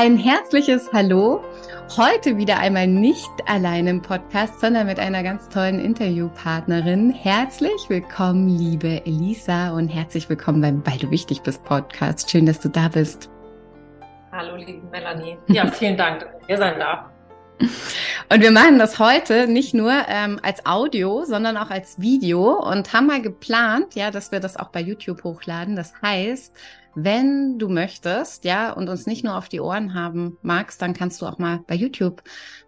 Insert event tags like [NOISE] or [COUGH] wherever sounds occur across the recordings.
Ein herzliches Hallo. Heute wieder einmal nicht allein im Podcast, sondern mit einer ganz tollen Interviewpartnerin. Herzlich willkommen, liebe Elisa, und herzlich willkommen beim Weil du wichtig bist Podcast. Schön, dass du da bist. Hallo, liebe Melanie. Ja, [LAUGHS] vielen Dank, dass ich hier sein darf. Und wir machen das heute nicht nur ähm, als Audio, sondern auch als Video und haben mal geplant, ja, dass wir das auch bei YouTube hochladen. Das heißt, wenn du möchtest, ja, und uns nicht nur auf die Ohren haben magst, dann kannst du auch mal bei YouTube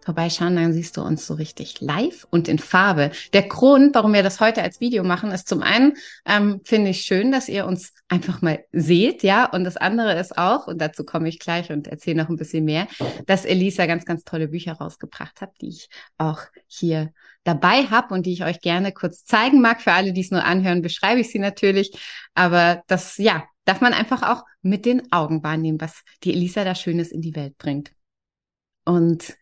vorbeischauen, dann siehst du uns so richtig live und in Farbe. Der Grund, warum wir das heute als Video machen, ist zum einen, ähm, finde ich schön, dass ihr uns einfach mal seht, ja, und das andere ist auch, und dazu komme ich gleich und erzähle noch ein bisschen mehr, dass Elisa ganz, ganz tolle Bücher rausgebracht hat, die ich auch hier dabei habe und die ich euch gerne kurz zeigen mag. Für alle, die es nur anhören, beschreibe ich sie natürlich. Aber das, ja, darf man einfach auch mit den Augen wahrnehmen, was die Elisa da Schönes in die Welt bringt. Und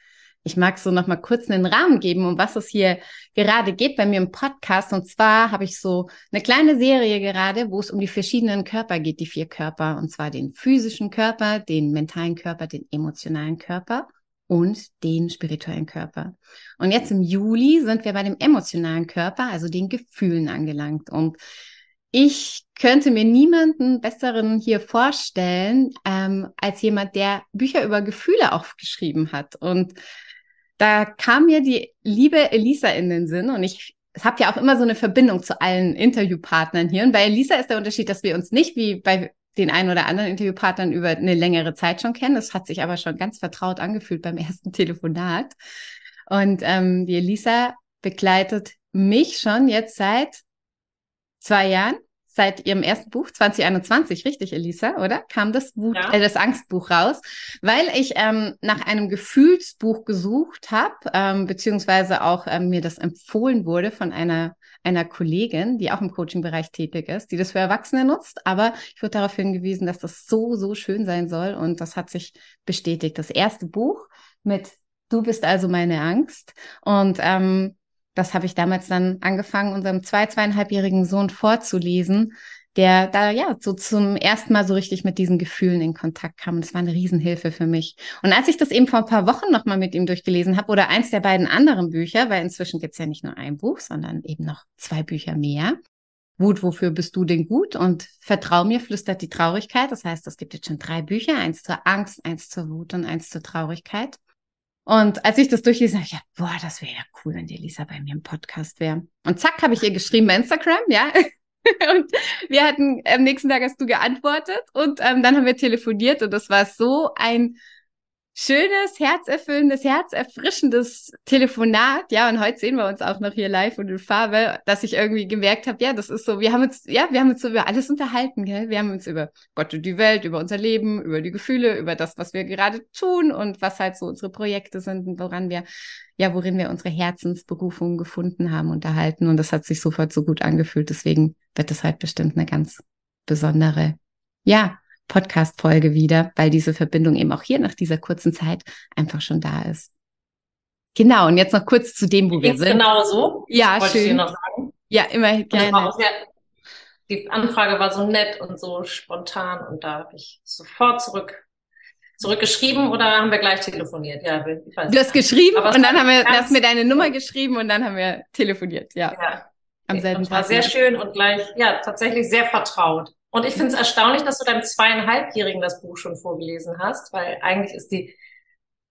ich mag so noch mal kurz einen Rahmen geben, um was es hier gerade geht bei mir im Podcast. Und zwar habe ich so eine kleine Serie gerade, wo es um die verschiedenen Körper geht, die vier Körper. Und zwar den physischen Körper, den mentalen Körper, den emotionalen Körper und den spirituellen Körper. Und jetzt im Juli sind wir bei dem emotionalen Körper, also den Gefühlen angelangt. Und ich könnte mir niemanden besseren hier vorstellen ähm, als jemand, der Bücher über Gefühle auch geschrieben hat. Und da kam mir die liebe Elisa in den Sinn und ich habe ja auch immer so eine Verbindung zu allen Interviewpartnern hier. Und bei Elisa ist der Unterschied, dass wir uns nicht wie bei den einen oder anderen Interviewpartnern über eine längere Zeit schon kennen. Das hat sich aber schon ganz vertraut angefühlt beim [LAUGHS] ersten Telefonat. Und ähm, die Elisa begleitet mich schon jetzt seit zwei Jahren seit ihrem ersten Buch 2021, richtig, Elisa, oder? Kam das Wut, ja. äh, das Angstbuch raus, weil ich ähm, nach einem Gefühlsbuch gesucht habe, ähm, beziehungsweise auch ähm, mir das empfohlen wurde von einer einer Kollegin, die auch im Coaching-Bereich tätig ist, die das für Erwachsene nutzt. Aber ich wurde darauf hingewiesen, dass das so, so schön sein soll. Und das hat sich bestätigt. Das erste Buch mit Du bist also meine Angst. Und ähm, das habe ich damals dann angefangen, unserem zwei, zweieinhalbjährigen Sohn vorzulesen, der da ja so zum ersten Mal so richtig mit diesen Gefühlen in Kontakt kam. Und das war eine Riesenhilfe für mich. Und als ich das eben vor ein paar Wochen nochmal mit ihm durchgelesen habe oder eins der beiden anderen Bücher, weil inzwischen gibt's ja nicht nur ein Buch, sondern eben noch zwei Bücher mehr. Wut, wofür bist du denn gut? Und Vertrau mir, flüstert die Traurigkeit. Das heißt, es gibt jetzt schon drei Bücher, eins zur Angst, eins zur Wut und eins zur Traurigkeit. Und als ich das durchlese, habe ich gedacht, boah, das wäre ja cool, wenn die Lisa bei mir im Podcast wäre. Und zack, habe ich ihr geschrieben bei Instagram, ja. [LAUGHS] und wir hatten am nächsten Tag hast du geantwortet und ähm, dann haben wir telefoniert und das war so ein schönes, herzerfüllendes, herzerfrischendes Telefonat. Ja, und heute sehen wir uns auch noch hier live und in Farbe, dass ich irgendwie gemerkt habe, ja, das ist so, wir haben uns, ja, wir haben uns so über alles unterhalten, gell? Wir haben uns über Gott und die Welt, über unser Leben, über die Gefühle, über das, was wir gerade tun und was halt so unsere Projekte sind und woran wir, ja, worin wir unsere Herzensberufung gefunden haben, unterhalten. Und das hat sich sofort so gut angefühlt. Deswegen wird es halt bestimmt eine ganz besondere, ja, Podcast-Folge wieder, weil diese Verbindung eben auch hier nach dieser kurzen Zeit einfach schon da ist. Genau, und jetzt noch kurz zu dem, wo wir sind. Genau so. Ja, schön. Ja, immer gerne. Sehr, die Anfrage war so nett und so spontan und da habe ich sofort zurück zurückgeschrieben oder haben wir gleich telefoniert? Ja, ich weiß Du hast geschrieben und dann haben wir, hast mir deine Nummer geschrieben und dann haben wir telefoniert, ja. ja. Am selben Tag. War sehr schön und gleich, ja, tatsächlich sehr vertraut. Und ich finde es erstaunlich, dass du deinem zweieinhalbjährigen das Buch schon vorgelesen hast, weil eigentlich ist die,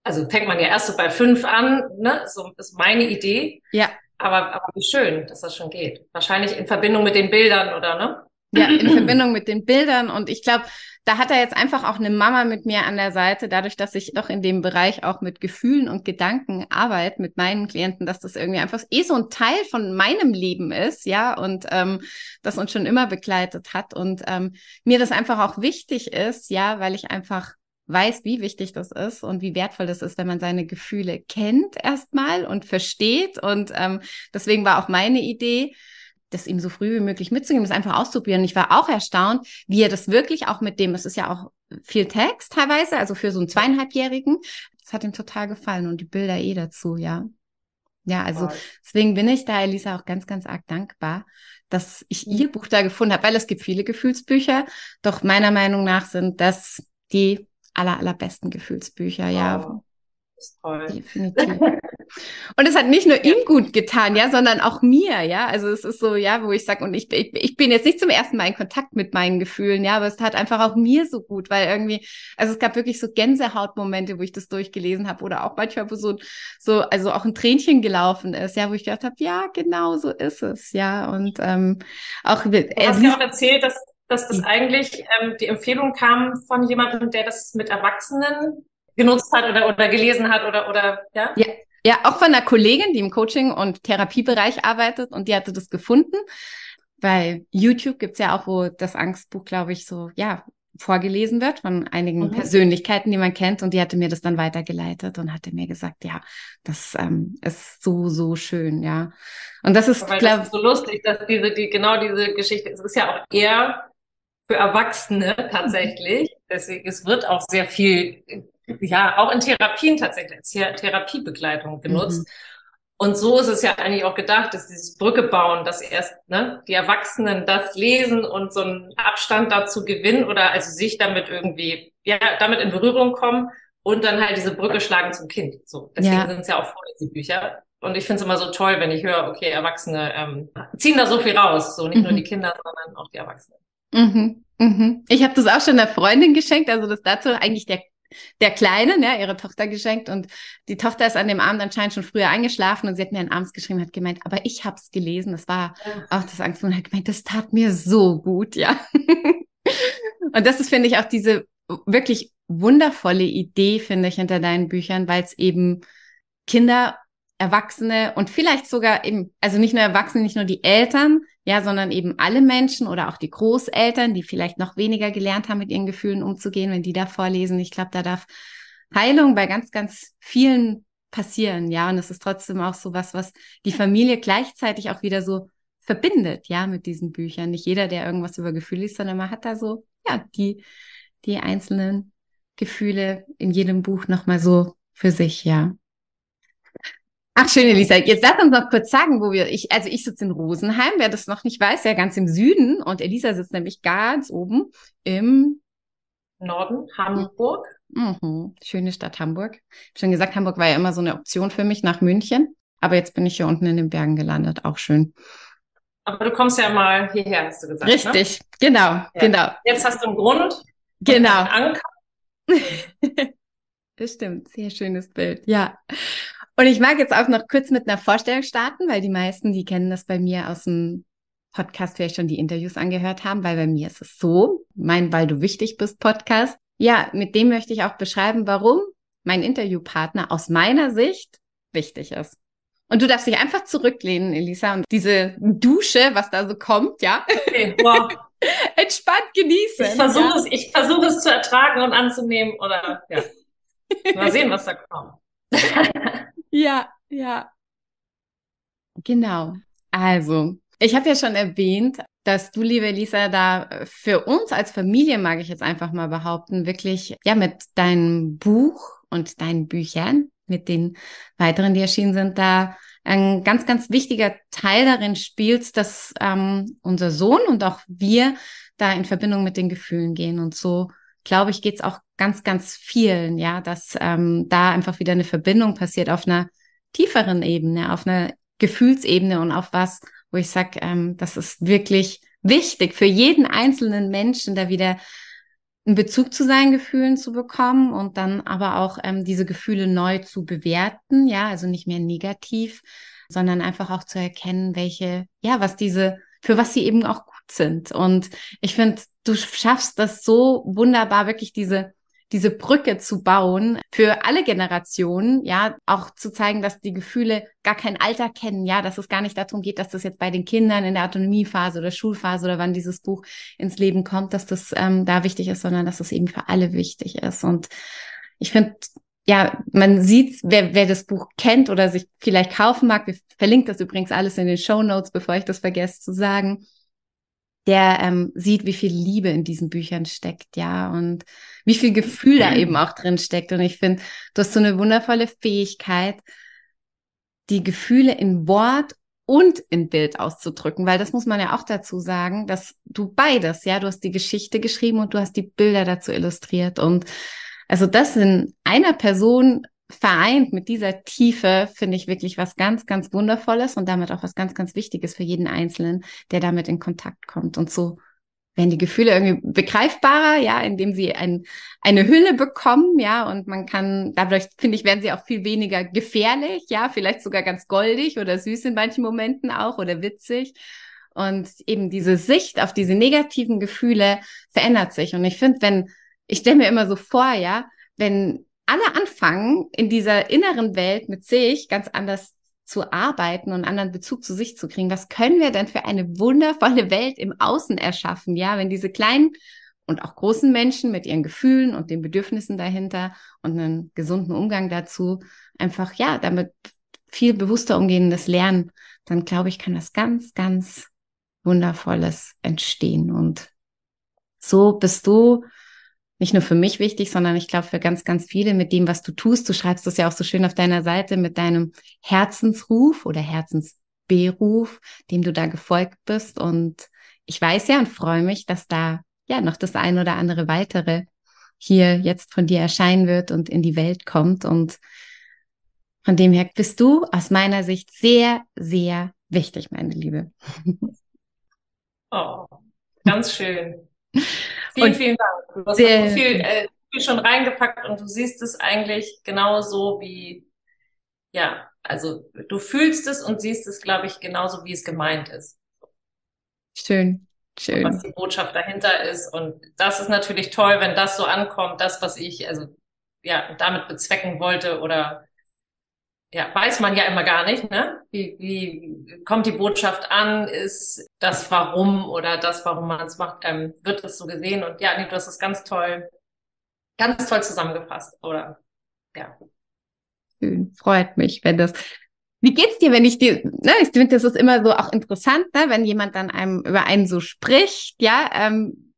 also fängt man ja erst so bei fünf an, ne? So ist meine Idee. Ja. Aber, aber wie schön, dass das schon geht. Wahrscheinlich in Verbindung mit den Bildern, oder ne? Ja, in [CLEARS THROAT] Verbindung mit den Bildern. Und ich glaube, da hat er jetzt einfach auch eine Mama mit mir an der Seite, dadurch, dass ich doch in dem Bereich auch mit Gefühlen und Gedanken arbeite mit meinen Klienten, dass das irgendwie einfach eh so ein Teil von meinem Leben ist, ja, und ähm, das uns schon immer begleitet hat. Und ähm, mir das einfach auch wichtig ist, ja, weil ich einfach weiß, wie wichtig das ist und wie wertvoll das ist, wenn man seine Gefühle kennt erstmal und versteht. Und ähm, deswegen war auch meine Idee, das ihm so früh wie möglich mitzugeben, das einfach auszuprobieren. Ich war auch erstaunt, wie er das wirklich auch mit dem, es ist ja auch viel Text teilweise, also für so einen zweieinhalbjährigen, das hat ihm total gefallen und die Bilder eh dazu, ja. Ja, also deswegen bin ich da Elisa auch ganz, ganz arg dankbar, dass ich mhm. ihr Buch da gefunden habe, weil es gibt viele Gefühlsbücher, doch meiner Meinung nach sind das die aller, allerbesten Gefühlsbücher, wow. ja. Das ist toll. Definitiv. Und es hat nicht nur ihm gut getan, ja, sondern auch mir, ja. Also es ist so, ja, wo ich sage, und ich, ich, ich bin jetzt nicht zum ersten Mal in Kontakt mit meinen Gefühlen, ja, aber es tat einfach auch mir so gut, weil irgendwie, also es gab wirklich so Gänsehautmomente, wo ich das durchgelesen habe oder auch manchmal, wo so, so, also auch ein Tränchen gelaufen ist, ja, wo ich gedacht habe, ja, genau so ist es, ja. Und ähm, auch Du hast ja auch erzählt, dass dass das eigentlich ähm, die Empfehlung kam von jemandem, der das mit Erwachsenen genutzt hat oder, oder gelesen hat oder, oder ja? ja? Ja, auch von einer Kollegin, die im Coaching- und Therapiebereich arbeitet und die hatte das gefunden. Bei YouTube gibt's ja auch, wo das Angstbuch, glaube ich, so, ja, vorgelesen wird von einigen mhm. Persönlichkeiten, die man kennt. Und die hatte mir das dann weitergeleitet und hatte mir gesagt, ja, das ähm, ist so, so schön, ja. Und das ist, glaube ich, so lustig, dass diese, die, genau diese Geschichte, es ist ja auch eher für Erwachsene tatsächlich. Deswegen, es wird auch sehr viel ja, auch in Therapien tatsächlich, als Therapiebegleitung genutzt. Mhm. Und so ist es ja eigentlich auch gedacht, dass dieses Brücke bauen, dass erst ne, die Erwachsenen das lesen und so einen Abstand dazu gewinnen oder also sich damit irgendwie, ja, damit in Berührung kommen und dann halt diese Brücke schlagen zum Kind. So, deswegen ja. sind es ja auch Vorlesebücher. Und ich finde es immer so toll, wenn ich höre, okay, Erwachsene ähm, ziehen da so viel raus. So nicht mhm. nur die Kinder, sondern auch die Erwachsenen. Mhm. Mhm. Ich habe das auch schon einer Freundin geschenkt, also das dazu eigentlich der der Kleinen, ja, ihre Tochter geschenkt und die Tochter ist an dem Abend anscheinend schon früher eingeschlafen und sie hat mir einen abends geschrieben, hat gemeint, aber ich habe es gelesen, das war auch das Angst und hat gemeint, das tat mir so gut, ja. [LAUGHS] und das ist, finde ich, auch diese wirklich wundervolle Idee, finde ich, hinter deinen Büchern, weil es eben Kinder Erwachsene und vielleicht sogar eben, also nicht nur Erwachsene, nicht nur die Eltern, ja, sondern eben alle Menschen oder auch die Großeltern, die vielleicht noch weniger gelernt haben, mit ihren Gefühlen umzugehen, wenn die da vorlesen. Ich glaube, da darf Heilung bei ganz, ganz vielen passieren, ja. Und es ist trotzdem auch so was, was die Familie gleichzeitig auch wieder so verbindet, ja, mit diesen Büchern. Nicht jeder, der irgendwas über Gefühle liest, sondern man hat da so, ja, die, die einzelnen Gefühle in jedem Buch nochmal so für sich, ja. Ach, schön, Elisa. Jetzt lass uns noch kurz sagen, wo wir, ich, also ich sitze in Rosenheim, wer das noch nicht weiß, ja ganz im Süden und Elisa sitzt nämlich ganz oben im Norden, Hamburg. Mhm. Schöne Stadt Hamburg. Ich schon gesagt, Hamburg war ja immer so eine Option für mich nach München, aber jetzt bin ich hier unten in den Bergen gelandet, auch schön. Aber du kommst ja mal hierher, hast du gesagt. Ne? Richtig, ne? genau, ja. genau. Jetzt hast du einen Grund. Genau. [LAUGHS] Das stimmt, sehr schönes Bild, ja. Und ich mag jetzt auch noch kurz mit einer Vorstellung starten, weil die meisten, die kennen das bei mir aus dem Podcast, vielleicht schon die Interviews angehört haben, weil bei mir ist es so, mein Weil du wichtig bist Podcast. Ja, mit dem möchte ich auch beschreiben, warum mein Interviewpartner aus meiner Sicht wichtig ist. Und du darfst dich einfach zurücklehnen, Elisa, und diese Dusche, was da so kommt, ja. Okay, wow. [LAUGHS] Entspannt genießen. Ich versuche ja? es, ich versuche es zu ertragen und anzunehmen oder ja. Mal sehen, was da kommt. [LAUGHS] Ja, ja. Genau. Also, ich habe ja schon erwähnt, dass du, liebe Lisa, da für uns als Familie, mag ich jetzt einfach mal behaupten, wirklich ja mit deinem Buch und deinen Büchern, mit den weiteren, die erschienen sind, da ein ganz, ganz wichtiger Teil darin spielst, dass ähm, unser Sohn und auch wir da in Verbindung mit den Gefühlen gehen. Und so, glaube ich, geht's auch ganz, ganz vielen, ja, dass ähm, da einfach wieder eine Verbindung passiert auf einer tieferen Ebene, auf einer Gefühlsebene und auf was, wo ich sage, ähm, das ist wirklich wichtig für jeden einzelnen Menschen, da wieder einen Bezug zu seinen Gefühlen zu bekommen und dann aber auch ähm, diese Gefühle neu zu bewerten, ja, also nicht mehr negativ, sondern einfach auch zu erkennen, welche, ja, was diese, für was sie eben auch sind. Und ich finde, du schaffst das so wunderbar, wirklich diese diese Brücke zu bauen für alle Generationen, ja, auch zu zeigen, dass die Gefühle gar kein Alter kennen, ja, dass es gar nicht darum geht, dass das jetzt bei den Kindern in der Autonomiephase oder Schulphase oder wann dieses Buch ins Leben kommt, dass das ähm, da wichtig ist, sondern dass das eben für alle wichtig ist. Und ich finde, ja, man sieht, wer, wer das Buch kennt oder sich vielleicht kaufen mag, wir verlinken das übrigens alles in den Show Notes, bevor ich das vergesse zu sagen, der ähm, sieht, wie viel Liebe in diesen Büchern steckt, ja, und wie viel Gefühl da eben auch drin steckt. Und ich finde, du hast so eine wundervolle Fähigkeit, die Gefühle in Wort und in Bild auszudrücken, weil das muss man ja auch dazu sagen, dass du beides, ja, du hast die Geschichte geschrieben und du hast die Bilder dazu illustriert und also das in einer Person vereint mit dieser Tiefe, finde ich wirklich was ganz, ganz Wundervolles und damit auch was ganz, ganz Wichtiges für jeden Einzelnen, der damit in Kontakt kommt. Und so werden die Gefühle irgendwie begreifbarer, ja, indem sie ein, eine Hülle bekommen, ja, und man kann, dadurch, finde ich, werden sie auch viel weniger gefährlich, ja, vielleicht sogar ganz goldig oder süß in manchen Momenten auch oder witzig. Und eben diese Sicht auf diese negativen Gefühle verändert sich. Und ich finde, wenn, ich stelle mir immer so vor, ja, wenn alle anfangen, in dieser inneren Welt mit sich ganz anders zu arbeiten und anderen Bezug zu sich zu kriegen. Was können wir denn für eine wundervolle Welt im Außen erschaffen? Ja, wenn diese kleinen und auch großen Menschen mit ihren Gefühlen und den Bedürfnissen dahinter und einen gesunden Umgang dazu einfach, ja, damit viel bewusster umgehen, das Lernen, dann glaube ich, kann das ganz, ganz Wundervolles entstehen. Und so bist du nicht nur für mich wichtig, sondern ich glaube für ganz, ganz viele mit dem, was du tust. Du schreibst das ja auch so schön auf deiner Seite mit deinem Herzensruf oder Herzensberuf, dem du da gefolgt bist. Und ich weiß ja und freue mich, dass da ja noch das ein oder andere weitere hier jetzt von dir erscheinen wird und in die Welt kommt. Und von dem her bist du aus meiner Sicht sehr, sehr wichtig, meine Liebe. [LAUGHS] Oh, ganz schön. Vielen, und vielen Dank. Du hast sehr, so viel, äh, viel schon reingepackt und du siehst es eigentlich genauso wie, ja, also du fühlst es und siehst es, glaube ich, genauso wie es gemeint ist. Schön. Schön. was die Botschaft dahinter ist. Und das ist natürlich toll, wenn das so ankommt, das, was ich also ja damit bezwecken wollte oder ja, weiß man ja immer gar nicht, ne? Wie, wie kommt die Botschaft an? Ist das Warum oder das, warum man es macht, ähm, wird das so gesehen? Und ja, nee, du hast es ganz toll, ganz toll zusammengefasst, oder? Ja. Schön, freut mich, wenn das. Wie geht's dir, wenn ich dir, ne, ich finde, das ist immer so auch interessant, ne, wenn jemand dann einem über einen so spricht, ja, ähm,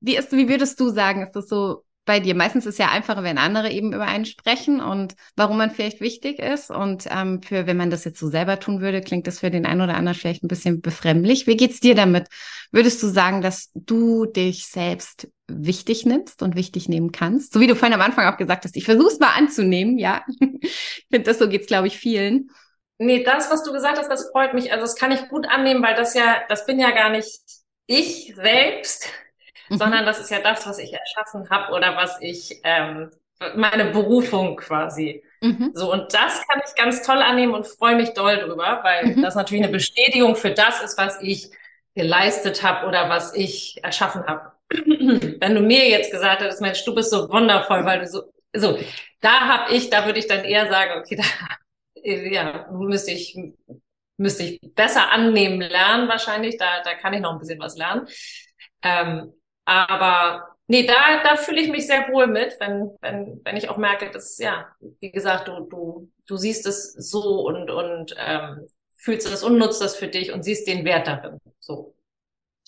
wie ist, wie würdest du sagen, ist das so bei dir? Meistens ist es ja einfacher, wenn andere eben über einen sprechen und warum man vielleicht wichtig ist. Und ähm, für, wenn man das jetzt so selber tun würde, klingt das für den einen oder anderen vielleicht ein bisschen befremdlich. Wie geht's dir damit? Würdest du sagen, dass du dich selbst wichtig nimmst und wichtig nehmen kannst? So wie du vorhin am Anfang auch gesagt hast, ich versuche es mal anzunehmen, ja. ich finde, das so geht's, glaube ich, vielen. Nee, das, was du gesagt hast, das freut mich. Also das kann ich gut annehmen, weil das ja, das bin ja gar nicht ich selbst, mhm. sondern das ist ja das, was ich erschaffen habe oder was ich, ähm, meine Berufung quasi. Mhm. So, und das kann ich ganz toll annehmen und freue mich doll drüber, weil mhm. das natürlich eine Bestätigung für das ist, was ich geleistet habe oder was ich erschaffen habe. [CLEARS THROAT] Wenn du mir jetzt gesagt hättest, Mensch, du bist so wundervoll, weil du so, so, da habe ich, da würde ich dann eher sagen, okay, [LAUGHS] da, ja, müsste ich, müsste ich besser annehmen lernen wahrscheinlich, da, da kann ich noch ein bisschen was lernen. Ähm, aber nee, da, da fühle ich mich sehr wohl mit, wenn, wenn, wenn ich auch merke, dass, ja, wie gesagt, du, du, du siehst es so und, und ähm, fühlst es und nutzt das für dich und siehst den Wert darin. So.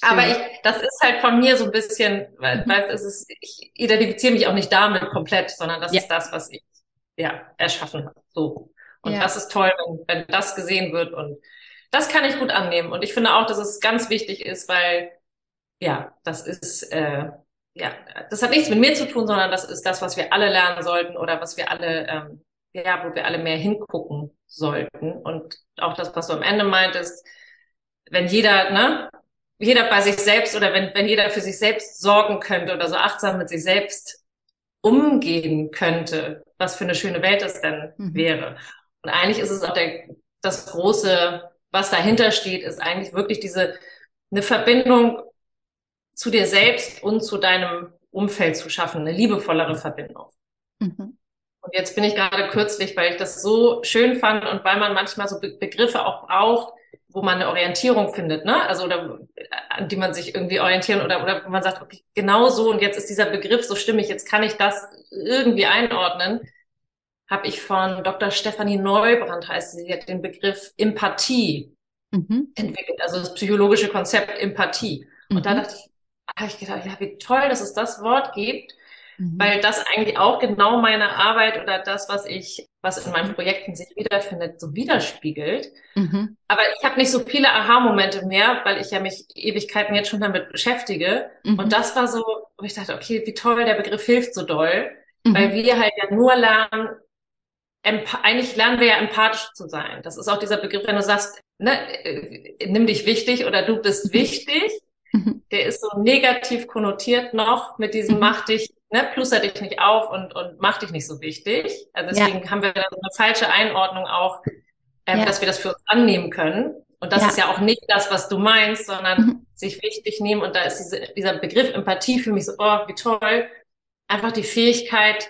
Aber ich, das ist halt von mir so ein bisschen, weil, mhm. weil es ist, ich identifiziere mich auch nicht damit komplett, sondern das ja. ist das, was ich ja erschaffen habe. So. Und ja. das ist toll, wenn, wenn das gesehen wird und das kann ich gut annehmen. Und ich finde auch, dass es ganz wichtig ist, weil ja, das ist, äh, ja, das hat nichts mit mir zu tun, sondern das ist das, was wir alle lernen sollten oder was wir alle, ähm, ja, wo wir alle mehr hingucken sollten. Und auch das, was du am Ende meintest, wenn jeder, ne, jeder bei sich selbst oder wenn, wenn jeder für sich selbst sorgen könnte oder so achtsam mit sich selbst umgehen könnte, was für eine schöne Welt das denn mhm. wäre. Und eigentlich ist es auch der, das große, was dahinter steht, ist eigentlich wirklich diese eine Verbindung zu dir selbst und zu deinem Umfeld zu schaffen, eine liebevollere Verbindung. Mhm. Und jetzt bin ich gerade kürzlich, weil ich das so schön fand und weil man manchmal so Be Begriffe auch braucht, wo man eine Orientierung findet, ne? Also oder an die man sich irgendwie orientieren oder oder wo man sagt, okay, genau so und jetzt ist dieser Begriff so stimmig, jetzt kann ich das irgendwie einordnen. Habe ich von Dr. Stefanie Neubrand heißt sie, sie hat den Begriff Empathie mhm. entwickelt, also das psychologische Konzept Empathie. Und mhm. da dachte ich, habe ich gedacht, ja, wie toll, dass es das Wort gibt Mhm. Weil das eigentlich auch genau meine Arbeit oder das, was ich, was in meinen Projekten sich wiederfindet, so widerspiegelt. Mhm. Aber ich habe nicht so viele Aha-Momente mehr, weil ich ja mich Ewigkeiten jetzt schon damit beschäftige. Mhm. Und das war so, wo ich dachte, okay, wie toll, der Begriff hilft so doll, mhm. weil wir halt ja nur lernen, eigentlich lernen wir ja empathisch zu sein. Das ist auch dieser Begriff, wenn du sagst, ne, äh, nimm dich wichtig oder du bist mhm. wichtig, mhm. der ist so negativ konnotiert noch mit diesem mach dich ne, pluster dich nicht auf und, und mach dich nicht so wichtig. Also deswegen ja. haben wir dann eine falsche Einordnung auch, ähm, ja. dass wir das für uns annehmen können. Und das ja. ist ja auch nicht das, was du meinst, sondern mhm. sich wichtig nehmen. Und da ist diese, dieser Begriff Empathie für mich so, oh, wie toll. Einfach die Fähigkeit,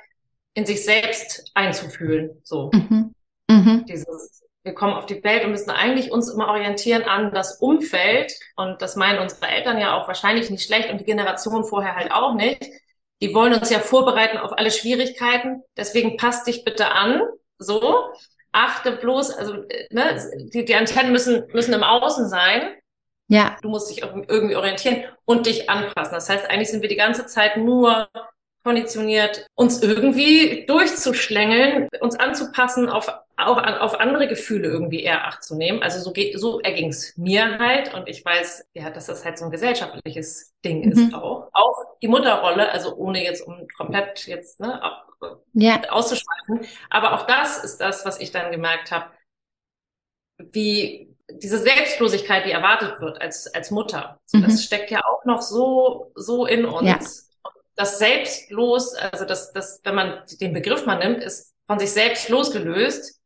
in sich selbst einzufühlen. So. Mhm. Mhm. Dieses, wir kommen auf die Welt und müssen eigentlich uns immer orientieren an das Umfeld. Und das meinen unsere Eltern ja auch wahrscheinlich nicht schlecht und die Generation vorher halt auch nicht die wollen uns ja vorbereiten auf alle Schwierigkeiten. Deswegen passt dich bitte an. So. Achte bloß, also ne, die, die Antennen müssen, müssen im Außen sein. Ja. Du musst dich irgendwie orientieren und dich anpassen. Das heißt, eigentlich sind wir die ganze Zeit nur konditioniert, uns irgendwie durchzuschlängeln, uns anzupassen, auf, auch an, auf andere Gefühle irgendwie eher Acht zu nehmen. Also so, geht, so erging es mir halt und ich weiß, ja, dass das halt so ein gesellschaftliches Ding mhm. ist auch. Auch die Mutterrolle, also ohne jetzt um komplett jetzt ne, ja. auszuschweifen. Aber auch das ist das, was ich dann gemerkt habe, wie diese Selbstlosigkeit, die erwartet wird als, als Mutter. So, mhm. Das steckt ja auch noch so, so in uns. Ja das selbstlos, also das, das, wenn man den Begriff mal nimmt, ist von sich selbst losgelöst.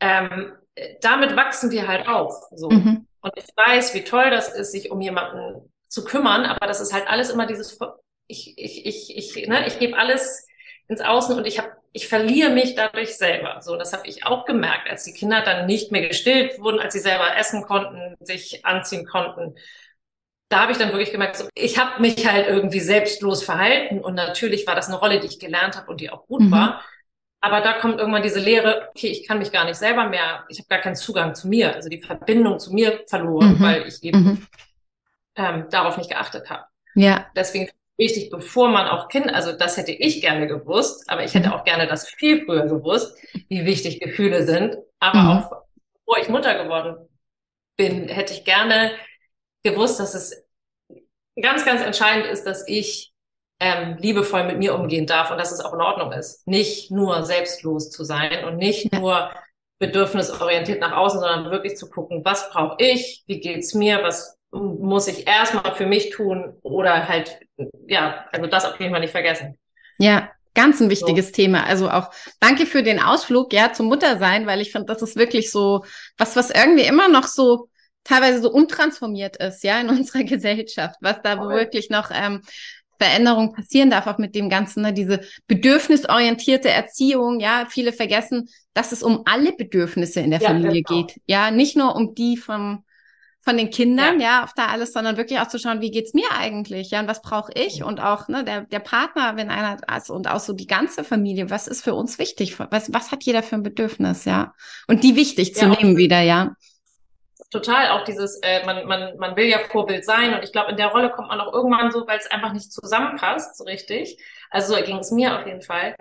Ähm, damit wachsen wir halt auf. So. Mhm. Und ich weiß, wie toll das ist, sich um jemanden zu kümmern, aber das ist halt alles immer dieses, ich, ich, ich, ich, ne, ich gebe alles ins Außen und ich habe, ich verliere mich dadurch selber. So, das habe ich auch gemerkt, als die Kinder dann nicht mehr gestillt wurden, als sie selber essen konnten, sich anziehen konnten da habe ich dann wirklich gemerkt, so, ich habe mich halt irgendwie selbstlos verhalten und natürlich war das eine Rolle, die ich gelernt habe und die auch gut mhm. war. Aber da kommt irgendwann diese Lehre, okay, ich kann mich gar nicht selber mehr, ich habe gar keinen Zugang zu mir, also die Verbindung zu mir verloren, mhm. weil ich eben mhm. ähm, darauf nicht geachtet habe. Ja. Deswegen wichtig, bevor man auch Kind, also das hätte ich gerne gewusst, aber ich hätte mhm. auch gerne das viel früher gewusst, wie wichtig Gefühle sind. Aber mhm. auch bevor ich Mutter geworden bin, hätte ich gerne gewusst, dass es ganz, ganz entscheidend ist, dass ich ähm, liebevoll mit mir umgehen darf und dass es auch in Ordnung ist. Nicht nur selbstlos zu sein und nicht nur bedürfnisorientiert nach außen, sondern wirklich zu gucken, was brauche ich, wie geht's mir, was muss ich erstmal für mich tun oder halt, ja, also das auf jeden Fall nicht vergessen. Ja, ganz ein wichtiges so. Thema. Also auch danke für den Ausflug, ja, zum Muttersein, weil ich finde, das ist wirklich so was, was irgendwie immer noch so teilweise so untransformiert ist, ja, in [LAUGHS] unserer Gesellschaft, was da okay. wirklich noch ähm, Veränderung passieren darf, auch mit dem Ganzen, ne, diese bedürfnisorientierte Erziehung, ja, viele vergessen, dass es um alle Bedürfnisse in der ja, Familie genau. geht, ja, nicht nur um die vom von den Kindern, ja. ja, auf da alles, sondern wirklich auch zu schauen, wie geht's mir eigentlich, ja, und was brauche ich? Und auch ne, der der Partner, wenn einer ist und auch so die ganze Familie, was ist für uns wichtig, was was hat jeder für ein Bedürfnis, ja, und die wichtig zu ja, nehmen wieder, ja total auch dieses, äh, man, man, man will ja Vorbild sein und ich glaube, in der Rolle kommt man auch irgendwann so, weil es einfach nicht zusammenpasst, so richtig. Also so ging es mir auf jeden Fall.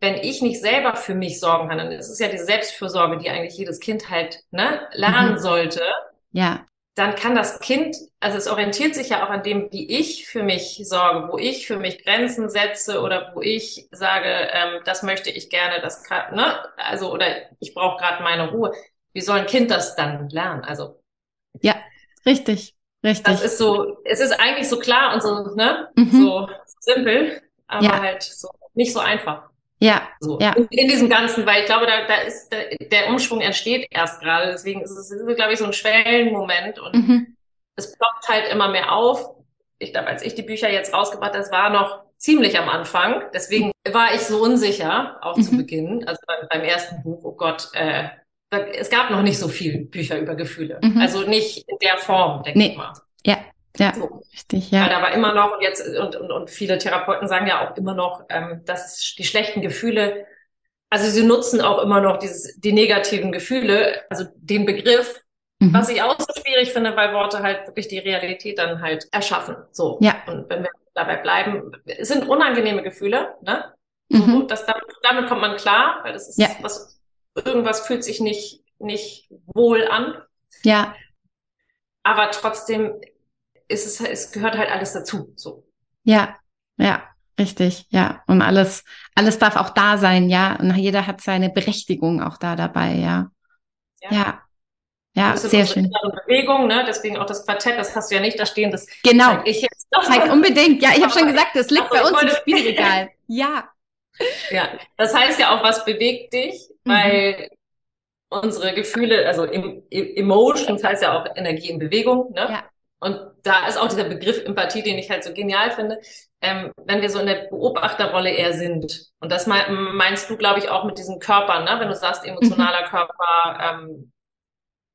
Wenn ich nicht selber für mich sorgen kann, dann ist es ja diese Selbstfürsorge, die eigentlich jedes Kind halt ne, lernen mhm. sollte. Ja. Dann kann das Kind, also es orientiert sich ja auch an dem, wie ich für mich sorge, wo ich für mich Grenzen setze oder wo ich sage, ähm, das möchte ich gerne, das kann, ne, also oder ich brauche gerade meine Ruhe wie soll ein Kind das dann lernen? Also. Ja, richtig, richtig. Das ist so, es ist eigentlich so klar und so, ne, mhm. so simpel, aber ja. halt so nicht so einfach. Ja, so. ja. In, in, diesem Ganzen, weil ich glaube, da, da ist der, der Umschwung entsteht erst gerade. Deswegen ist es, ist, glaube ich, so ein Schwellenmoment und mhm. es ploppt halt immer mehr auf. Ich glaube, als ich die Bücher jetzt rausgebracht habe, das war noch ziemlich am Anfang. Deswegen war ich so unsicher, auch mhm. zu Beginn, also beim, beim, ersten Buch, oh Gott, äh, es gab noch nicht so viele Bücher über Gefühle. Mhm. Also nicht in der Form, denke nee. ich mal. Ja, ja, so. richtig, ja. Weil da war immer noch, und jetzt, und, und, und viele Therapeuten sagen ja auch immer noch, ähm, dass die schlechten Gefühle, also sie nutzen auch immer noch dieses, die negativen Gefühle, also den Begriff, mhm. was ich auch so schwierig finde, weil Worte halt wirklich die Realität dann halt erschaffen. So. Ja. Und wenn wir dabei bleiben, es sind unangenehme Gefühle, ne? So, mhm. das, damit, damit kommt man klar, weil das ist ja. was, irgendwas fühlt sich nicht, nicht wohl an. Ja. Aber trotzdem ist es, es gehört halt alles dazu, so. Ja, ja, richtig, ja. Und alles, alles darf auch da sein, ja. Und jeder hat seine Berechtigung auch da dabei, ja. Ja. ja. Ja, sehr schön. Bewegung, ne? Deswegen auch das Quartett, das hast du ja nicht da stehen. Das genau. zeig ich jetzt. Zeig unbedingt. Ja, ich habe [LAUGHS] schon gesagt, das liegt also, bei uns im Spielregal. Ja. Ja, das heißt ja auch, was bewegt dich, mhm. weil unsere Gefühle, also Emotions heißt ja auch Energie in Bewegung, ne? Ja. Und da ist auch dieser Begriff Empathie, den ich halt so genial finde, ähm, wenn wir so in der Beobachterrolle eher sind. Und das meinst du, glaube ich, auch mit diesen Körpern, ne? wenn du sagst, emotionaler mhm. Körper, ähm,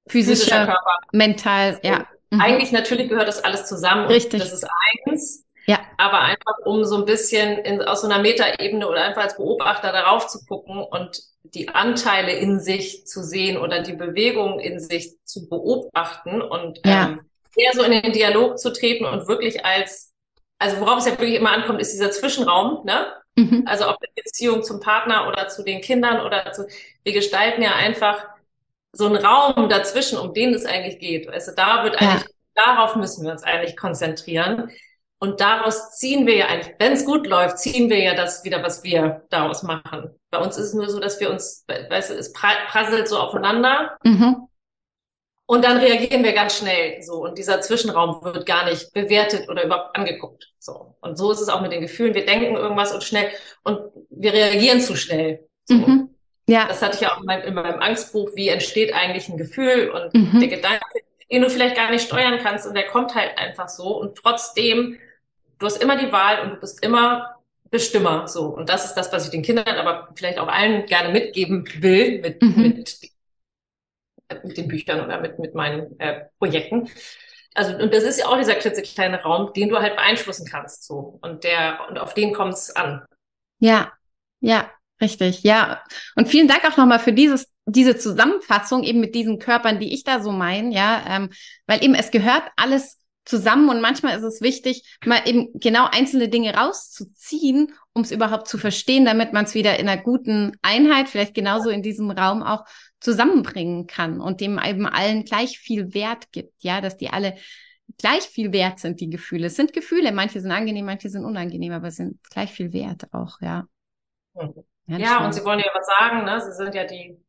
physischer, physischer, Körper. Mental, ja. Mhm. Eigentlich natürlich gehört das alles zusammen. Richtig. das ist eins. Ja. Aber einfach um so ein bisschen in, aus so einer Metaebene oder einfach als Beobachter darauf zu gucken und die Anteile in sich zu sehen oder die Bewegung in sich zu beobachten und ja. ähm, eher so in den Dialog zu treten und wirklich als, also worauf es ja wirklich immer ankommt, ist dieser Zwischenraum, ne? Mhm. Also ob in Beziehung zum Partner oder zu den Kindern oder zu, wir gestalten ja einfach so einen Raum dazwischen, um den es eigentlich geht. Also da wird eigentlich, ja. darauf müssen wir uns eigentlich konzentrieren. Und daraus ziehen wir ja eigentlich, wenn es gut läuft, ziehen wir ja das wieder, was wir daraus machen. Bei uns ist es nur so, dass wir uns, weißt du, es prasselt so aufeinander. Mhm. Und dann reagieren wir ganz schnell so. Und dieser Zwischenraum wird gar nicht bewertet oder überhaupt angeguckt. So. Und so ist es auch mit den Gefühlen. Wir denken irgendwas und schnell und wir reagieren zu schnell. So. Mhm. Ja. Das hatte ich ja auch in meinem, in meinem, Angstbuch. Wie entsteht eigentlich ein Gefühl und mhm. der Gedanke, den du vielleicht gar nicht steuern kannst und der kommt halt einfach so. Und trotzdem, du hast immer die Wahl und du bist immer Bestimmer. So. Und das ist das, was ich den Kindern, aber vielleicht auch allen gerne mitgeben will, mit, mhm. mit mit den Büchern oder mit, mit meinen äh, Projekten. Also, und das ist ja auch dieser klitzekleine Raum, den du halt beeinflussen kannst, so. Und der, und auf den kommt es an. Ja, ja, richtig, ja. Und vielen Dank auch nochmal für dieses, diese Zusammenfassung eben mit diesen Körpern, die ich da so meine, ja, ähm, weil eben es gehört alles zusammen und manchmal ist es wichtig, mal eben genau einzelne Dinge rauszuziehen, um es überhaupt zu verstehen, damit man es wieder in einer guten Einheit, vielleicht genauso in diesem Raum auch zusammenbringen kann und dem eben allen gleich viel Wert gibt, ja, dass die alle gleich viel wert sind, die Gefühle. Es sind Gefühle, manche sind angenehm, manche sind unangenehm, aber sind gleich viel wert auch, ja. Ja, ja und Sie wollen ja was sagen, ne? Sie sind ja die,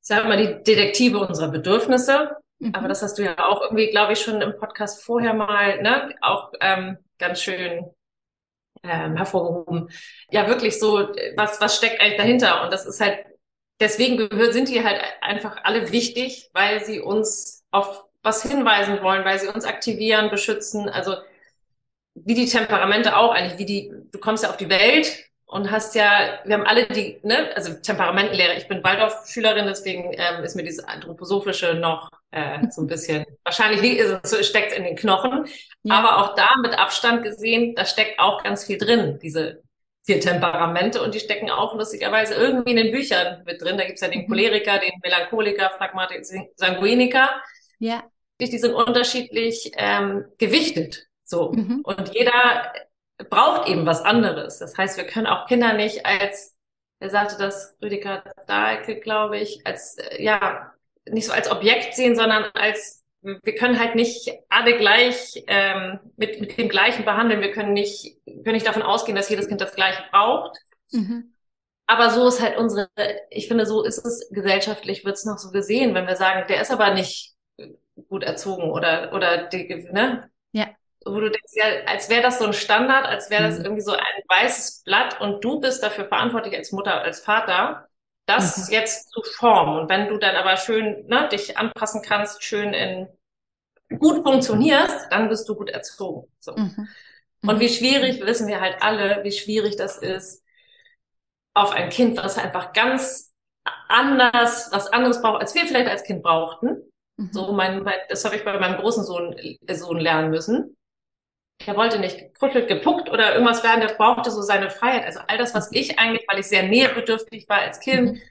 sagen wir mal, die Detektive unserer Bedürfnisse. Mhm. Aber das hast du ja auch irgendwie, glaube ich, schon im Podcast vorher mal, ne, auch ähm, ganz schön ähm, hervorgehoben. Ja, wirklich so, was, was steckt eigentlich dahinter? Und das ist halt deswegen sind die halt einfach alle wichtig, weil sie uns auf was hinweisen wollen, weil sie uns aktivieren, beschützen. Also wie die Temperamente auch eigentlich, wie die, du kommst ja auf die Welt und hast ja, wir haben alle die, ne, also Temperamentenlehre. Ich bin Waldorf-Schülerin, deswegen ähm, ist mir dieses Anthroposophische noch äh, so ein bisschen, wahrscheinlich wie ist es, so, steckt in den Knochen. Ja. Aber auch da mit Abstand gesehen, da steckt auch ganz viel drin, diese vier Temperamente und die stecken auch lustigerweise irgendwie in den Büchern mit drin. Da gibt's ja den mhm. Choleriker, den Melancholiker, Phlegmatik, Sanguiniker. Ja. Die sind unterschiedlich ähm, gewichtet. So. Mhm. Und jeder braucht eben was anderes. Das heißt, wir können auch Kinder nicht als, er sagte das, Rüdiger Dahlke, glaube ich, als, äh, ja, nicht so als Objekt sehen, sondern als wir können halt nicht alle gleich ähm, mit, mit dem gleichen behandeln. Wir können nicht, können nicht davon ausgehen, dass jedes Kind das gleiche braucht. Mhm. Aber so ist halt unsere, ich finde, so ist es gesellschaftlich, wird es noch so gesehen, wenn wir sagen, der ist aber nicht gut erzogen oder, oder die, ne? Ja. Wo du denkst, ja, als wäre das so ein Standard, als wäre das mhm. irgendwie so ein weißes Blatt und du bist dafür verantwortlich als Mutter, als Vater, das mhm. jetzt zu formen. Und wenn du dann aber schön ne, dich anpassen kannst, schön in gut funktionierst, dann bist du gut erzogen. So. Mhm. Und wie schwierig, wissen wir halt alle, wie schwierig das ist, auf ein Kind, was einfach ganz anders, was anderes braucht, als wir vielleicht als Kind brauchten. Mhm. So mein, mein, das habe ich bei meinem großen Sohn, äh, Sohn lernen müssen. Er wollte nicht gekuschelt, gepuckt oder irgendwas werden, der brauchte so seine Freiheit. Also all das, was ich eigentlich, weil ich sehr näherbedürftig war als Kind, mhm.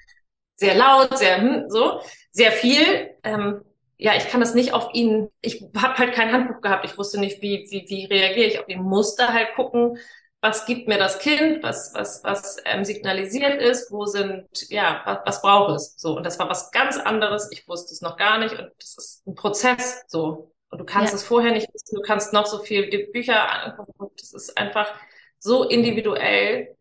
sehr laut, sehr hm, so, sehr viel. Ähm, ja, ich kann das nicht auf ihn, ich habe halt kein Handbuch gehabt, ich wusste nicht, wie, wie, wie reagiere ich auf ihn, musste halt gucken, was gibt mir das Kind, was, was, was ähm, signalisiert ist, wo sind, ja, was, was braucht es? So, und das war was ganz anderes, ich wusste es noch gar nicht und das ist ein Prozess so. Und du kannst ja. es vorher nicht wissen, du kannst noch so viel die Bücher angucken, das ist einfach so individuell,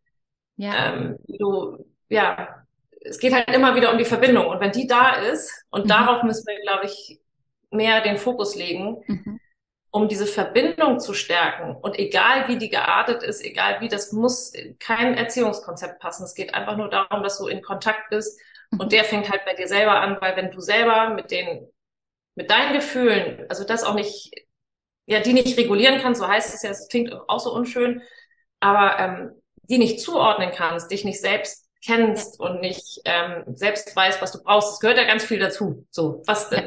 ja. ähm, du, ja, es geht halt immer wieder um die Verbindung. Und wenn die da ist, und mhm. darauf müssen wir, glaube ich, mehr den Fokus legen, mhm. um diese Verbindung zu stärken. Und egal wie die geartet ist, egal wie, das muss kein Erziehungskonzept passen. Es geht einfach nur darum, dass du in Kontakt bist. Mhm. Und der fängt halt bei dir selber an, weil wenn du selber mit den, mit deinen Gefühlen, also das auch nicht, ja, die nicht regulieren kannst, so heißt es ja, es klingt auch so unschön, aber ähm, die nicht zuordnen kannst, dich nicht selbst kennst und nicht ähm, selbst weißt, was du brauchst. Es gehört ja ganz viel dazu. So, was ja.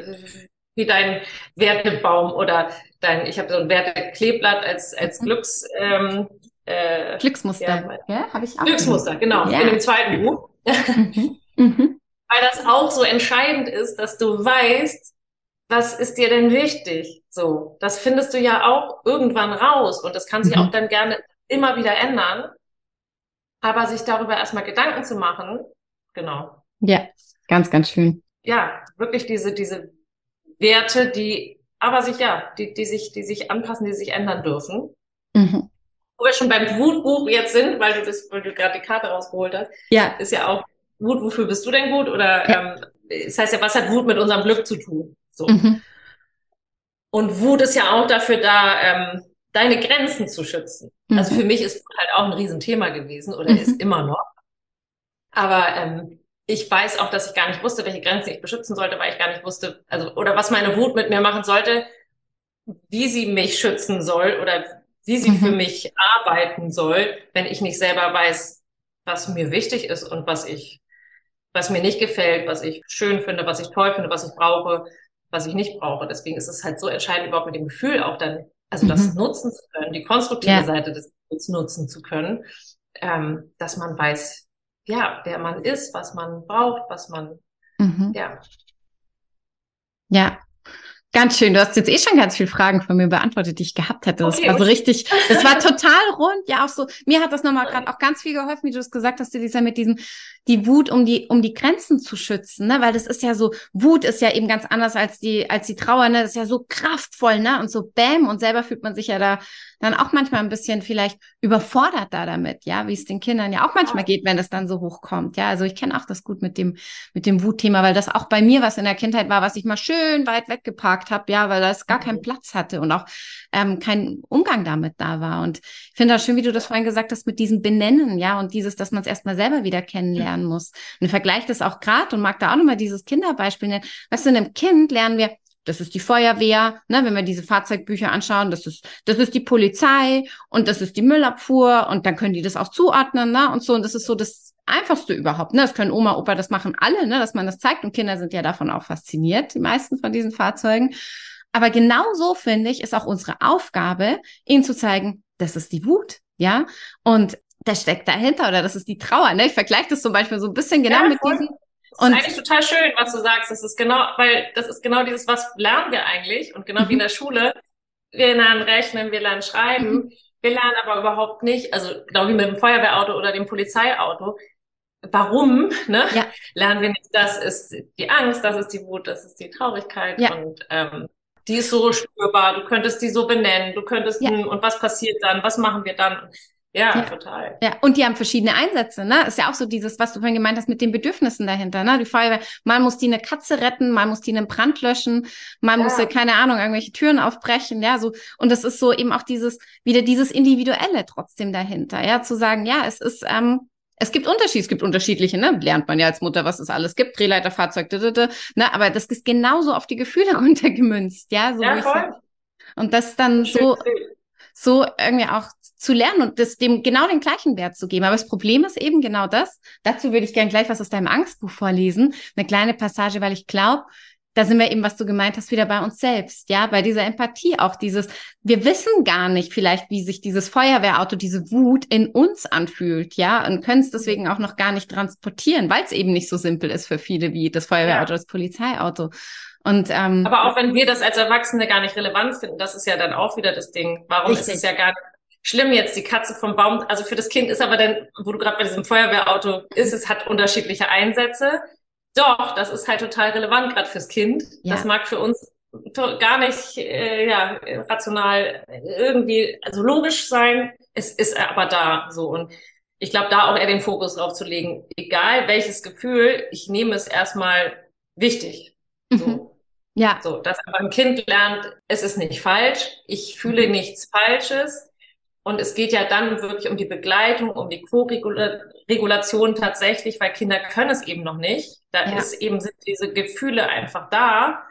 wie dein Wertebaum oder dein, ich habe so ein Wertekleeblatt als als mhm. Glücks ähm, äh, Glücksmuster. Ja, ja habe ich auch. Glücksmuster, genau, ja. in dem zweiten Buch. Mhm. Mhm. Weil das auch so entscheidend ist, dass du weißt, was ist dir denn wichtig? So, das findest du ja auch irgendwann raus und das kann sich mhm. auch dann gerne immer wieder ändern. Aber sich darüber erstmal Gedanken zu machen, genau. Ja, ganz, ganz schön. Ja, wirklich diese, diese Werte, die, aber sich, ja, die, die sich, die sich anpassen, die sich ändern dürfen. Mhm. Wo wir schon beim Wutbuch jetzt sind, weil du das, weil du gerade die Karte rausgeholt hast. Ja. Ist ja auch Wut, wofür bist du denn gut? Oder, ja. ähm, das heißt ja, was hat Wut mit unserem Glück zu tun? So. Mhm. Und Wut ist ja auch dafür da, ähm, deine Grenzen zu schützen. Mhm. Also für mich ist halt auch ein Riesenthema gewesen oder mhm. ist immer noch. Aber ähm, ich weiß auch, dass ich gar nicht wusste, welche Grenzen ich beschützen sollte, weil ich gar nicht wusste, also oder was meine Wut mit mir machen sollte, wie sie mich schützen soll oder wie sie mhm. für mich arbeiten soll, wenn ich nicht selber weiß, was mir wichtig ist und was ich, was mir nicht gefällt, was ich schön finde, was ich toll finde, was ich brauche, was ich nicht brauche. Deswegen ist es halt so entscheidend, überhaupt mit dem Gefühl auch dann also mhm. das nutzen zu können, die konstruktive ja. Seite des Gefühls nutzen zu können, ähm, dass man weiß, ja, wer man ist, was man braucht, was man, mhm. ja. Ja, Ganz schön. Du hast jetzt eh schon ganz viele Fragen von mir beantwortet, die ich gehabt hätte. Das okay, war so richtig, das war [LAUGHS] total rund. Ja, auch so, mir hat das nochmal gerade auch ganz viel geholfen, wie du es gesagt hast, Lisa, mit diesem, die Wut, um die, um die Grenzen zu schützen, ne? Weil das ist ja so, Wut ist ja eben ganz anders als die, als die Trauer, ne? Das ist ja so kraftvoll, ne? Und so bäm und selber fühlt man sich ja da dann auch manchmal ein bisschen vielleicht überfordert da damit, ja, wie es den Kindern ja auch manchmal geht, wenn es dann so hochkommt. Ja, also ich kenne auch das gut mit dem, mit dem Wutthema, weil das auch bei mir was in der Kindheit war, was ich mal schön weit weggeparkt habe, ja, weil das gar keinen Platz hatte und auch ähm, kein Umgang damit da war. Und ich finde das schön, wie du das vorhin gesagt hast, mit diesem Benennen, ja, und dieses, dass man es erstmal selber wieder kennenlernen muss. Und vergleicht das auch gerade und mag da auch nochmal dieses Kinderbeispiel nennen. Weißt du, in einem Kind lernen wir, das ist die Feuerwehr, ne, wenn wir diese Fahrzeugbücher anschauen, das ist, das ist die Polizei und das ist die Müllabfuhr und dann können die das auch zuordnen, ne, und so. Und das ist so das Einfachste überhaupt, ne. Das können Oma, Opa, das machen alle, ne, dass man das zeigt und Kinder sind ja davon auch fasziniert, die meisten von diesen Fahrzeugen. Aber genau so, finde ich, ist auch unsere Aufgabe, ihnen zu zeigen, das ist die Wut, ja. Und das steckt dahinter oder das ist die Trauer, ne. Ich vergleiche das zum Beispiel so ein bisschen genau ja, mit diesen das und ist eigentlich total schön, was du sagst. Das ist genau, weil das ist genau dieses, was lernen wir eigentlich? Und genau mhm. wie in der Schule. Wir lernen rechnen, wir lernen schreiben. Mhm. Wir lernen aber überhaupt nicht, also genau wie mit dem Feuerwehrauto oder dem Polizeiauto. Warum, ne? Ja. Lernen wir nicht, das ist die Angst, das ist die Wut, das ist die Traurigkeit ja. und ähm, die ist so spürbar, du könntest die so benennen, du könntest, ja. und was passiert dann, was machen wir dann? Ja, ja, total. Ja, und die haben verschiedene Einsätze, ne? Ist ja auch so dieses, was du vorhin gemeint hast mit den Bedürfnissen dahinter, ne? Die Feuerwehr, mal muss die eine Katze retten, mal muss die einen Brand löschen, mal ja. muss sie, keine Ahnung, irgendwelche Türen aufbrechen, ja, so. Und das ist so eben auch dieses, wieder dieses Individuelle trotzdem dahinter, ja, zu sagen, ja, es ist, ähm, es gibt Unterschiede, es gibt unterschiedliche, ne? Lernt man ja als Mutter, was es alles gibt, Drehleiterfahrzeug, ne? Aber das ist genauso auf die Gefühle [LAUGHS] runtergemünzt, ja? So ja, voll. Und das dann so, so irgendwie auch zu lernen und das dem genau den gleichen Wert zu geben. Aber das Problem ist eben genau das. Dazu würde ich gerne gleich was aus deinem Angstbuch vorlesen. Eine kleine Passage, weil ich glaube, da sind wir eben, was du gemeint hast, wieder bei uns selbst, ja, bei dieser Empathie auch dieses, wir wissen gar nicht vielleicht, wie sich dieses Feuerwehrauto, diese Wut in uns anfühlt, ja, und können es deswegen auch noch gar nicht transportieren, weil es eben nicht so simpel ist für viele wie das Feuerwehrauto, ja. das Polizeiauto. Und, ähm, Aber auch wenn wir das als Erwachsene gar nicht relevant finden, das ist ja dann auch wieder das Ding. Warum richtig. ist es ja gar nicht schlimm jetzt die Katze vom Baum? Also für das Kind ist aber dann, wo du gerade bei diesem Feuerwehrauto ist, es hat unterschiedliche Einsätze. Doch, das ist halt total relevant, gerade fürs Kind. Ja. Das mag für uns gar nicht äh, ja, rational irgendwie, also logisch sein. Es ist aber da so. Und ich glaube, da auch eher den Fokus drauf zu legen. Egal welches Gefühl, ich nehme es erstmal wichtig. So. Mhm. Ja. So, dass aber ein Kind lernt, es ist nicht falsch, ich fühle mhm. nichts Falsches, und es geht ja dann wirklich um die Begleitung, um die Co-Regulation tatsächlich, weil Kinder können es eben noch nicht. Da ja. ist eben, sind diese Gefühle einfach da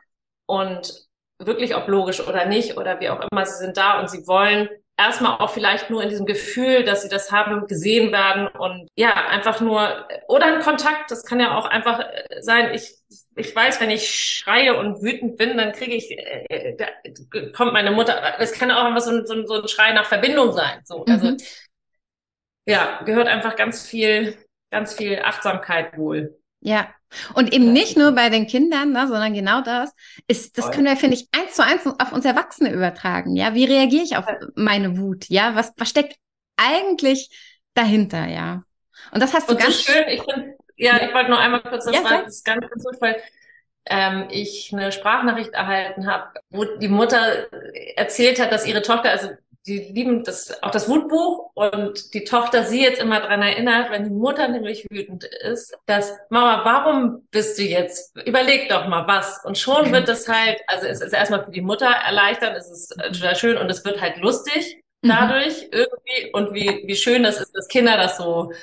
und wirklich ob logisch oder nicht oder wie auch immer, sie sind da und sie wollen erstmal auch vielleicht nur in diesem Gefühl, dass sie das haben, gesehen werden und ja, einfach nur, oder ein Kontakt, das kann ja auch einfach sein, ich, ich weiß, wenn ich schreie und wütend bin, dann kriege ich, äh, da kommt meine Mutter, es kann auch einfach so ein, so ein, so ein Schrei nach Verbindung sein, so, also, mhm. ja, gehört einfach ganz viel, ganz viel Achtsamkeit wohl. Ja, und eben nicht nur bei den Kindern, ne, sondern genau das ist, das können wir, finde ich, eins zu eins auf uns Erwachsene übertragen. Ja, wie reagiere ich auf meine Wut? Ja, was, was steckt eigentlich dahinter? Ja, und das hast du und ganz schön. Ich finde, ja, ich wollte nur einmal kurz das ja, sagen, das ist ganz, ganz gut, weil ähm, ich eine Sprachnachricht erhalten habe, wo die Mutter erzählt hat, dass ihre Tochter, also die lieben das, auch das Wutbuch und die Tochter sie jetzt immer dran erinnert, wenn die Mutter nämlich wütend ist, dass Mama, warum bist du jetzt? Überleg doch mal was. Und schon wird das halt, also es ist erstmal für die Mutter erleichtern, es ist total schön und es wird halt lustig mhm. dadurch mhm. irgendwie und wie, wie schön das ist, dass Kinder das so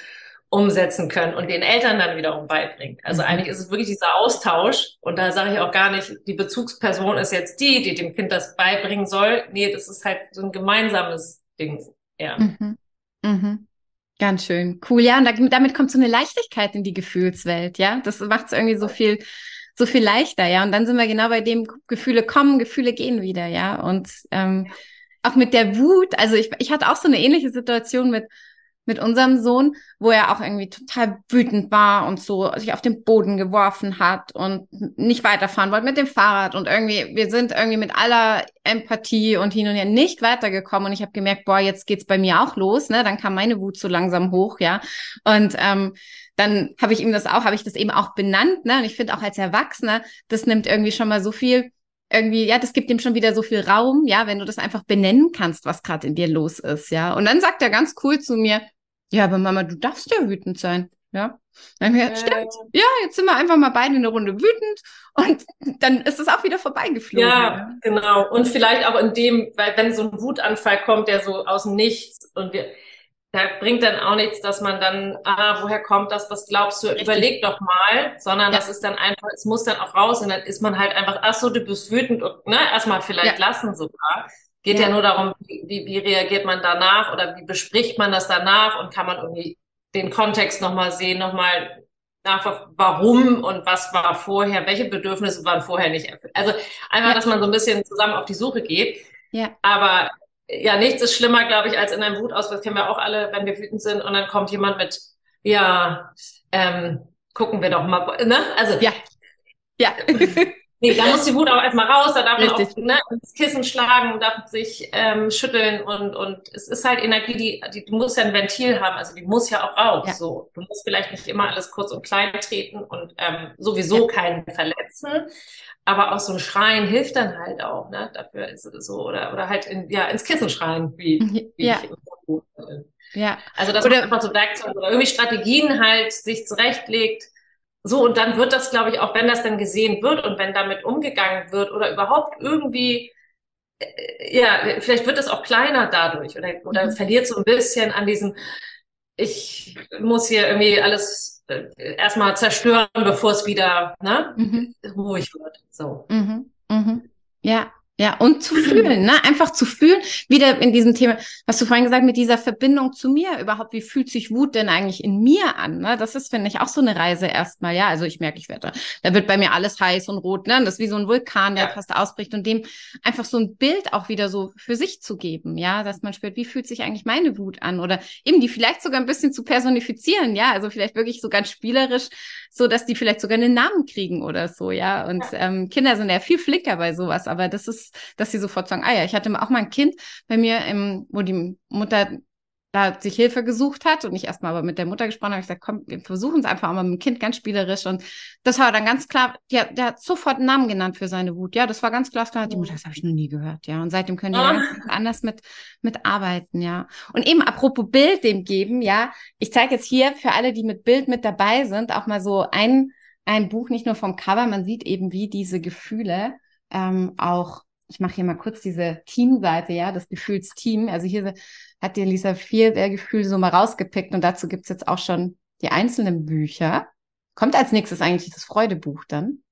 umsetzen können und den Eltern dann wiederum beibringen. Also mhm. eigentlich ist es wirklich dieser Austausch und da sage ich auch gar nicht, die Bezugsperson ist jetzt die, die dem Kind das beibringen soll. Nee, das ist halt so ein gemeinsames Ding. Ja. Mhm. Mhm. Ganz schön. Cool, ja. Und damit kommt so eine Leichtigkeit in die Gefühlswelt, ja. Das macht es irgendwie so viel, so viel leichter, ja. Und dann sind wir genau bei dem, Gefühle kommen, Gefühle gehen wieder, ja. Und ähm, auch mit der Wut, also ich, ich hatte auch so eine ähnliche Situation mit mit unserem Sohn, wo er auch irgendwie total wütend war und so sich auf den Boden geworfen hat und nicht weiterfahren wollte mit dem Fahrrad und irgendwie wir sind irgendwie mit aller Empathie und hin und her nicht weitergekommen und ich habe gemerkt, boah, jetzt geht's bei mir auch los, ne? Dann kam meine Wut so langsam hoch, ja. Und ähm, dann habe ich ihm das auch, habe ich das eben auch benannt, ne? Und ich finde auch als Erwachsener, das nimmt irgendwie schon mal so viel irgendwie, ja, das gibt ihm schon wieder so viel Raum, ja, wenn du das einfach benennen kannst, was gerade in dir los ist, ja. Und dann sagt er ganz cool zu mir, ja, aber Mama, du darfst ja wütend sein. Ja. Dann wir, äh, stimmt. Ja, jetzt sind wir einfach mal beide eine Runde wütend und [LAUGHS] dann ist es auch wieder vorbeigeflogen. Ja, genau. Und vielleicht auch in dem, weil wenn so ein Wutanfall kommt, der so aus dem Nichts und wir, da bringt dann auch nichts, dass man dann, ah, woher kommt das, was glaubst du, Richtig. überleg doch mal, sondern ja. das ist dann einfach, es muss dann auch raus und dann ist man halt einfach, ach so, du bist wütend und, ne, erstmal vielleicht ja. lassen sogar. Geht ja, ja nur darum, wie, wie reagiert man danach oder wie bespricht man das danach und kann man irgendwie den Kontext nochmal sehen, nochmal nach, warum und was war vorher, welche Bedürfnisse waren vorher nicht erfüllt. Also einfach, ja. dass man so ein bisschen zusammen auf die Suche geht. Ja. Aber ja, nichts ist schlimmer, glaube ich, als in einem Wutausbruch, kennen wir auch alle, wenn wir wütend sind und dann kommt jemand mit, ja, ähm, gucken wir doch mal, ne? Also ja. Ja. [LAUGHS] Nee, da muss die Wut auch erstmal raus, da darf Richtig. man auch ne, ins Kissen schlagen, darf sich ähm, schütteln und, und es ist halt Energie, die, die, die muss ja ein Ventil haben, also die muss ja auch raus. Ja. So. Du musst vielleicht nicht immer alles kurz und klein treten und ähm, sowieso ja. keinen verletzen. Aber auch so ein Schreien hilft dann halt auch, ne? Dafür ist es so. Oder, oder halt in, ja, ins Kissen schreien, wie, wie ja. ich im Buch. Ja. Also dass oder, man einfach so Werkzeuge oder irgendwie Strategien halt sich zurechtlegt, so, und dann wird das, glaube ich, auch wenn das dann gesehen wird und wenn damit umgegangen wird oder überhaupt irgendwie, äh, ja, vielleicht wird es auch kleiner dadurch oder, oder mhm. verliert so ein bisschen an diesem, ich muss hier irgendwie alles äh, erstmal zerstören, bevor es wieder ne, mhm. ruhig wird. So. Mhm. Mhm. Ja, ja, und zu fühlen, ne? Einfach zu fühlen, wieder in diesem Thema, was du vorhin gesagt mit dieser Verbindung zu mir überhaupt, wie fühlt sich Wut denn eigentlich in mir an? Ne? Das ist, finde ich, auch so eine Reise erstmal, ja. Also ich merke, ich werde, da wird bei mir alles heiß und rot, ne? Das ist wie so ein Vulkan, der ja. fast ausbricht und dem einfach so ein Bild auch wieder so für sich zu geben, ja, dass man spürt, wie fühlt sich eigentlich meine Wut an? Oder eben die vielleicht sogar ein bisschen zu personifizieren, ja, also vielleicht wirklich so ganz spielerisch, so dass die vielleicht sogar einen Namen kriegen oder so, ja. Und. Ähm, Kinder sind ja viel flicker bei sowas, aber das ist dass sie sofort sagen, ah ja, ich hatte auch mal ein Kind bei mir, im, wo die Mutter da sich Hilfe gesucht hat und ich erstmal aber mit der Mutter gesprochen habe, ich gesagt, komm, wir versuchen es einfach mal mit dem Kind ganz spielerisch und das war dann ganz klar, ja, der hat sofort einen Namen genannt für seine Wut, ja, das war ganz klar, die Mutter, das habe ich noch nie gehört, ja, und seitdem können die oh. anders mit, mit arbeiten, ja. Und eben apropos Bild dem geben, ja, ich zeige jetzt hier für alle, die mit Bild mit dabei sind, auch mal so ein, ein Buch, nicht nur vom Cover, man sieht eben, wie diese Gefühle ähm, auch ich mache hier mal kurz diese Teamseite, ja, das Gefühlsteam. Also hier hat die Lisa vier der Gefühle so mal rausgepickt und dazu gibt's jetzt auch schon die einzelnen Bücher. Kommt als nächstes eigentlich das Freudebuch dann?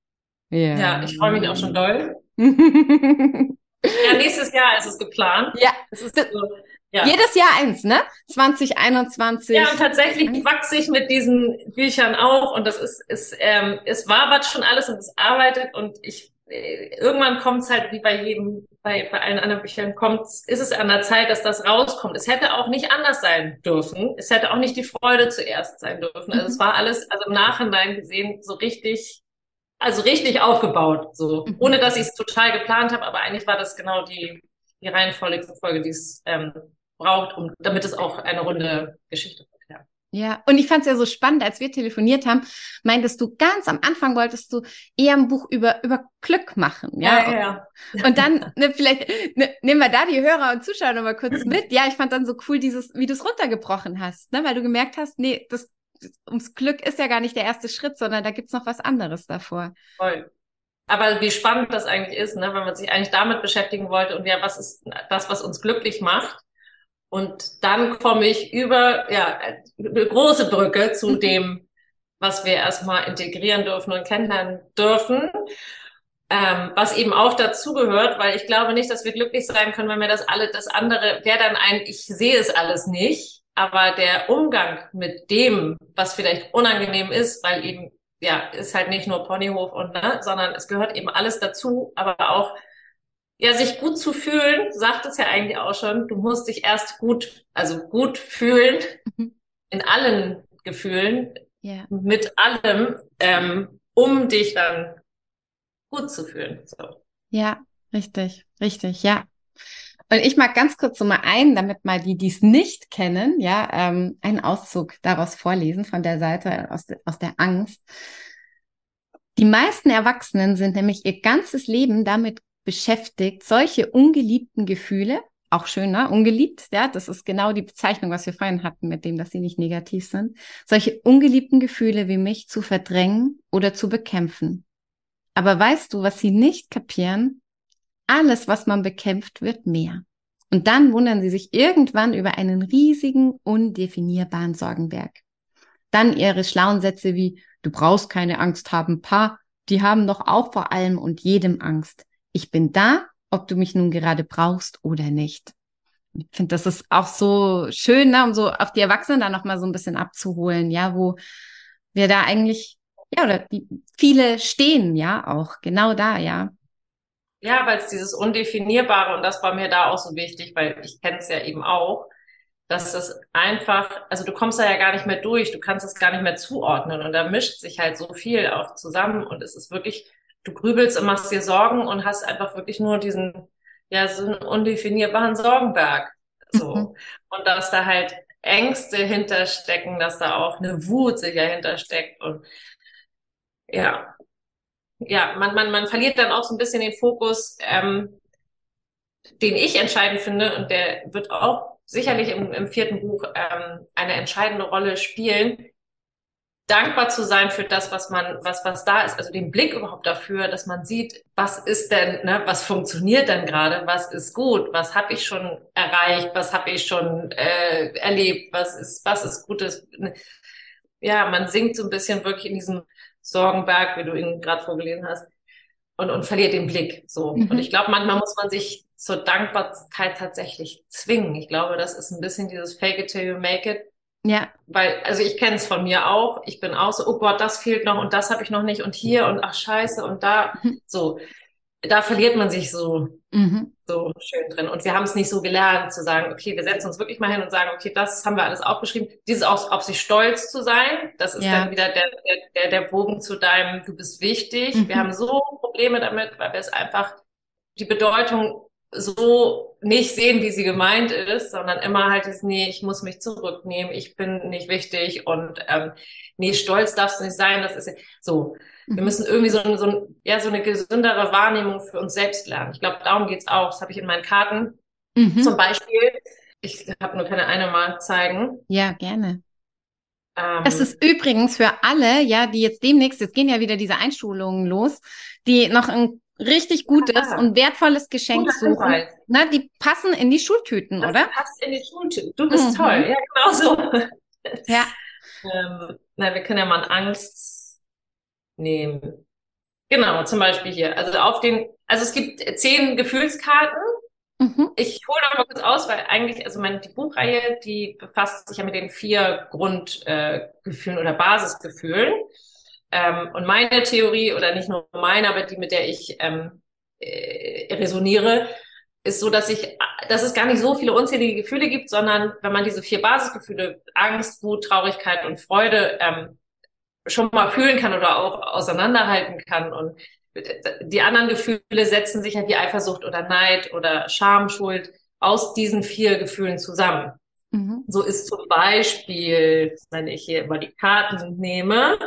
Ja, ja ich freue mich auch schon doll. [LAUGHS] ja, nächstes Jahr ist es geplant. Ja, es ist so, ja. Jedes Jahr eins, ne? 2021. Ja, und tatsächlich wachse ich mit diesen Büchern auch und das ist, ist ähm, es wabert schon alles und es arbeitet und ich irgendwann kommt es halt wie bei jedem, bei, bei allen anderen Büchern kommt, ist es an der Zeit, dass das rauskommt. Es hätte auch nicht anders sein dürfen. Es hätte auch nicht die Freude zuerst sein dürfen. Also es mhm. war alles, also im Nachhinein gesehen, so richtig, also richtig aufgebaut, so. Mhm. Ohne dass ich es total geplant habe, aber eigentlich war das genau die, die reihenvolle Folge, die es ähm, braucht, um, damit es auch eine runde Geschichte. Ja, und ich fand es ja so spannend, als wir telefoniert haben, meintest du ganz am Anfang wolltest du eher ein Buch über, über Glück machen. Ja, ja. ja. Und dann, ne, vielleicht ne, nehmen wir da die Hörer und Zuschauer nochmal kurz [CLEARS THROAT] mit. Ja, ich fand dann so cool, dieses, wie du es runtergebrochen hast, ne, weil du gemerkt hast, nee, das, ums Glück ist ja gar nicht der erste Schritt, sondern da gibt's noch was anderes davor. Voll. Aber wie spannend das eigentlich ist, ne, wenn man sich eigentlich damit beschäftigen wollte und ja, was ist das, was uns glücklich macht? Und dann komme ich über ja, eine große Brücke zu mhm. dem, was wir erstmal integrieren dürfen und kennenlernen dürfen. Ähm, was eben auch dazugehört, weil ich glaube nicht, dass wir glücklich sein können, wenn wir das alle, das andere wäre dann ein, ich sehe es alles nicht, aber der Umgang mit dem, was vielleicht unangenehm ist, weil eben, ja, ist halt nicht nur Ponyhof und, ne, sondern es gehört eben alles dazu, aber auch ja, sich gut zu fühlen, sagt es ja eigentlich auch schon. Du musst dich erst gut, also gut fühlen mhm. in allen Gefühlen, ja. mit allem, ähm, um dich dann gut zu fühlen. So. Ja, richtig, richtig, ja. Und ich mag ganz kurz so mal ein, damit mal die, die es nicht kennen, ja, ähm, einen Auszug daraus vorlesen von der Seite aus, aus der Angst. Die meisten Erwachsenen sind nämlich ihr ganzes Leben damit beschäftigt, solche ungeliebten Gefühle, auch schön, ne? Ungeliebt, ja, das ist genau die Bezeichnung, was wir vorhin hatten, mit dem, dass sie nicht negativ sind. Solche ungeliebten Gefühle wie mich zu verdrängen oder zu bekämpfen. Aber weißt du, was sie nicht kapieren? Alles, was man bekämpft, wird mehr. Und dann wundern sie sich irgendwann über einen riesigen, undefinierbaren Sorgenberg. Dann ihre schlauen Sätze wie, du brauchst keine Angst haben, Pa, die haben doch auch vor allem und jedem Angst ich bin da, ob du mich nun gerade brauchst oder nicht. Ich finde, das ist auch so schön, ne, um so auf die Erwachsenen da nochmal so ein bisschen abzuholen, ja, wo wir da eigentlich, ja, oder die, viele stehen, ja, auch genau da, ja. Ja, weil es dieses Undefinierbare und das war mir da auch so wichtig, weil ich kenne es ja eben auch, dass es einfach, also du kommst da ja gar nicht mehr durch, du kannst es gar nicht mehr zuordnen und da mischt sich halt so viel auch zusammen und es ist wirklich du grübelst und machst dir Sorgen und hast einfach wirklich nur diesen, ja, so einen undefinierbaren Sorgenberg. So. Mhm. Und dass da halt Ängste hinterstecken, dass da auch eine Wut sicher hintersteckt und ja, ja, man, man, man verliert dann auch so ein bisschen den Fokus, ähm, den ich entscheidend finde und der wird auch sicherlich im, im vierten Buch ähm, eine entscheidende Rolle spielen, dankbar zu sein für das, was man, was, was da ist, also den Blick überhaupt dafür, dass man sieht, was ist denn, ne, was funktioniert denn gerade, was ist gut, was habe ich schon erreicht, was habe ich schon äh, erlebt, was ist, was ist Gutes. Ja, man sinkt so ein bisschen wirklich in diesem Sorgenberg, wie du ihn gerade vorgelesen hast, und, und verliert den Blick. So. Mhm. Und ich glaube, manchmal muss man sich zur Dankbarkeit tatsächlich zwingen. Ich glaube, das ist ein bisschen dieses Fake it till you make it. Ja. Weil, also ich kenne es von mir auch. Ich bin auch so, oh Gott, das fehlt noch und das habe ich noch nicht und hier und ach scheiße und da. Mhm. So. Da verliert man sich so, mhm. so schön drin. Und wir haben es nicht so gelernt zu sagen, okay, wir setzen uns wirklich mal hin und sagen, okay, das haben wir alles aufgeschrieben. Dieses auf, auf sich stolz zu sein, das ist ja. dann wieder der, der, der Bogen zu deinem, du bist wichtig. Mhm. Wir haben so Probleme damit, weil wir es einfach die Bedeutung so nicht sehen, wie sie gemeint ist, sondern immer halt ist, nee, ich muss mich zurücknehmen, ich bin nicht wichtig und ähm, nee, stolz darfst du nicht sein, das ist so. Wir mhm. müssen irgendwie so, so, ja, so eine gesündere Wahrnehmung für uns selbst lernen. Ich glaube, darum geht's auch. Das habe ich in meinen Karten. Mhm. Zum Beispiel, ich habe nur keine eine mal zeigen. Ja, gerne. Ähm, das ist übrigens für alle, ja, die jetzt demnächst, jetzt gehen ja wieder diese Einschulungen los, die noch ein richtig gutes ah, und wertvolles Geschenk suchen. Na, die passen in die Schultüten, das oder? Passt in die Schultüten. Du bist mhm. toll. Ja, genau so. Ja. ähm, na, wir können ja mal Angst nehmen. Genau, zum Beispiel hier. Also auf den, also es gibt zehn Gefühlskarten. Mhm. Ich hole noch mal kurz aus, weil eigentlich, also meine, die Buchreihe, die befasst sich ja mit den vier Grundgefühlen äh, oder Basisgefühlen. Ähm, und meine Theorie, oder nicht nur meine, aber die, mit der ich ähm, äh, resoniere, ist so, dass ich, dass es gar nicht so viele unzählige Gefühle gibt, sondern wenn man diese vier Basisgefühle, Angst, Wut, Traurigkeit und Freude, ähm, schon mal fühlen kann oder auch auseinanderhalten kann und die anderen Gefühle setzen sich ja wie Eifersucht oder Neid oder Scham, Schuld aus diesen vier Gefühlen zusammen. Mhm. So ist zum Beispiel, wenn ich hier mal die Karten nehme,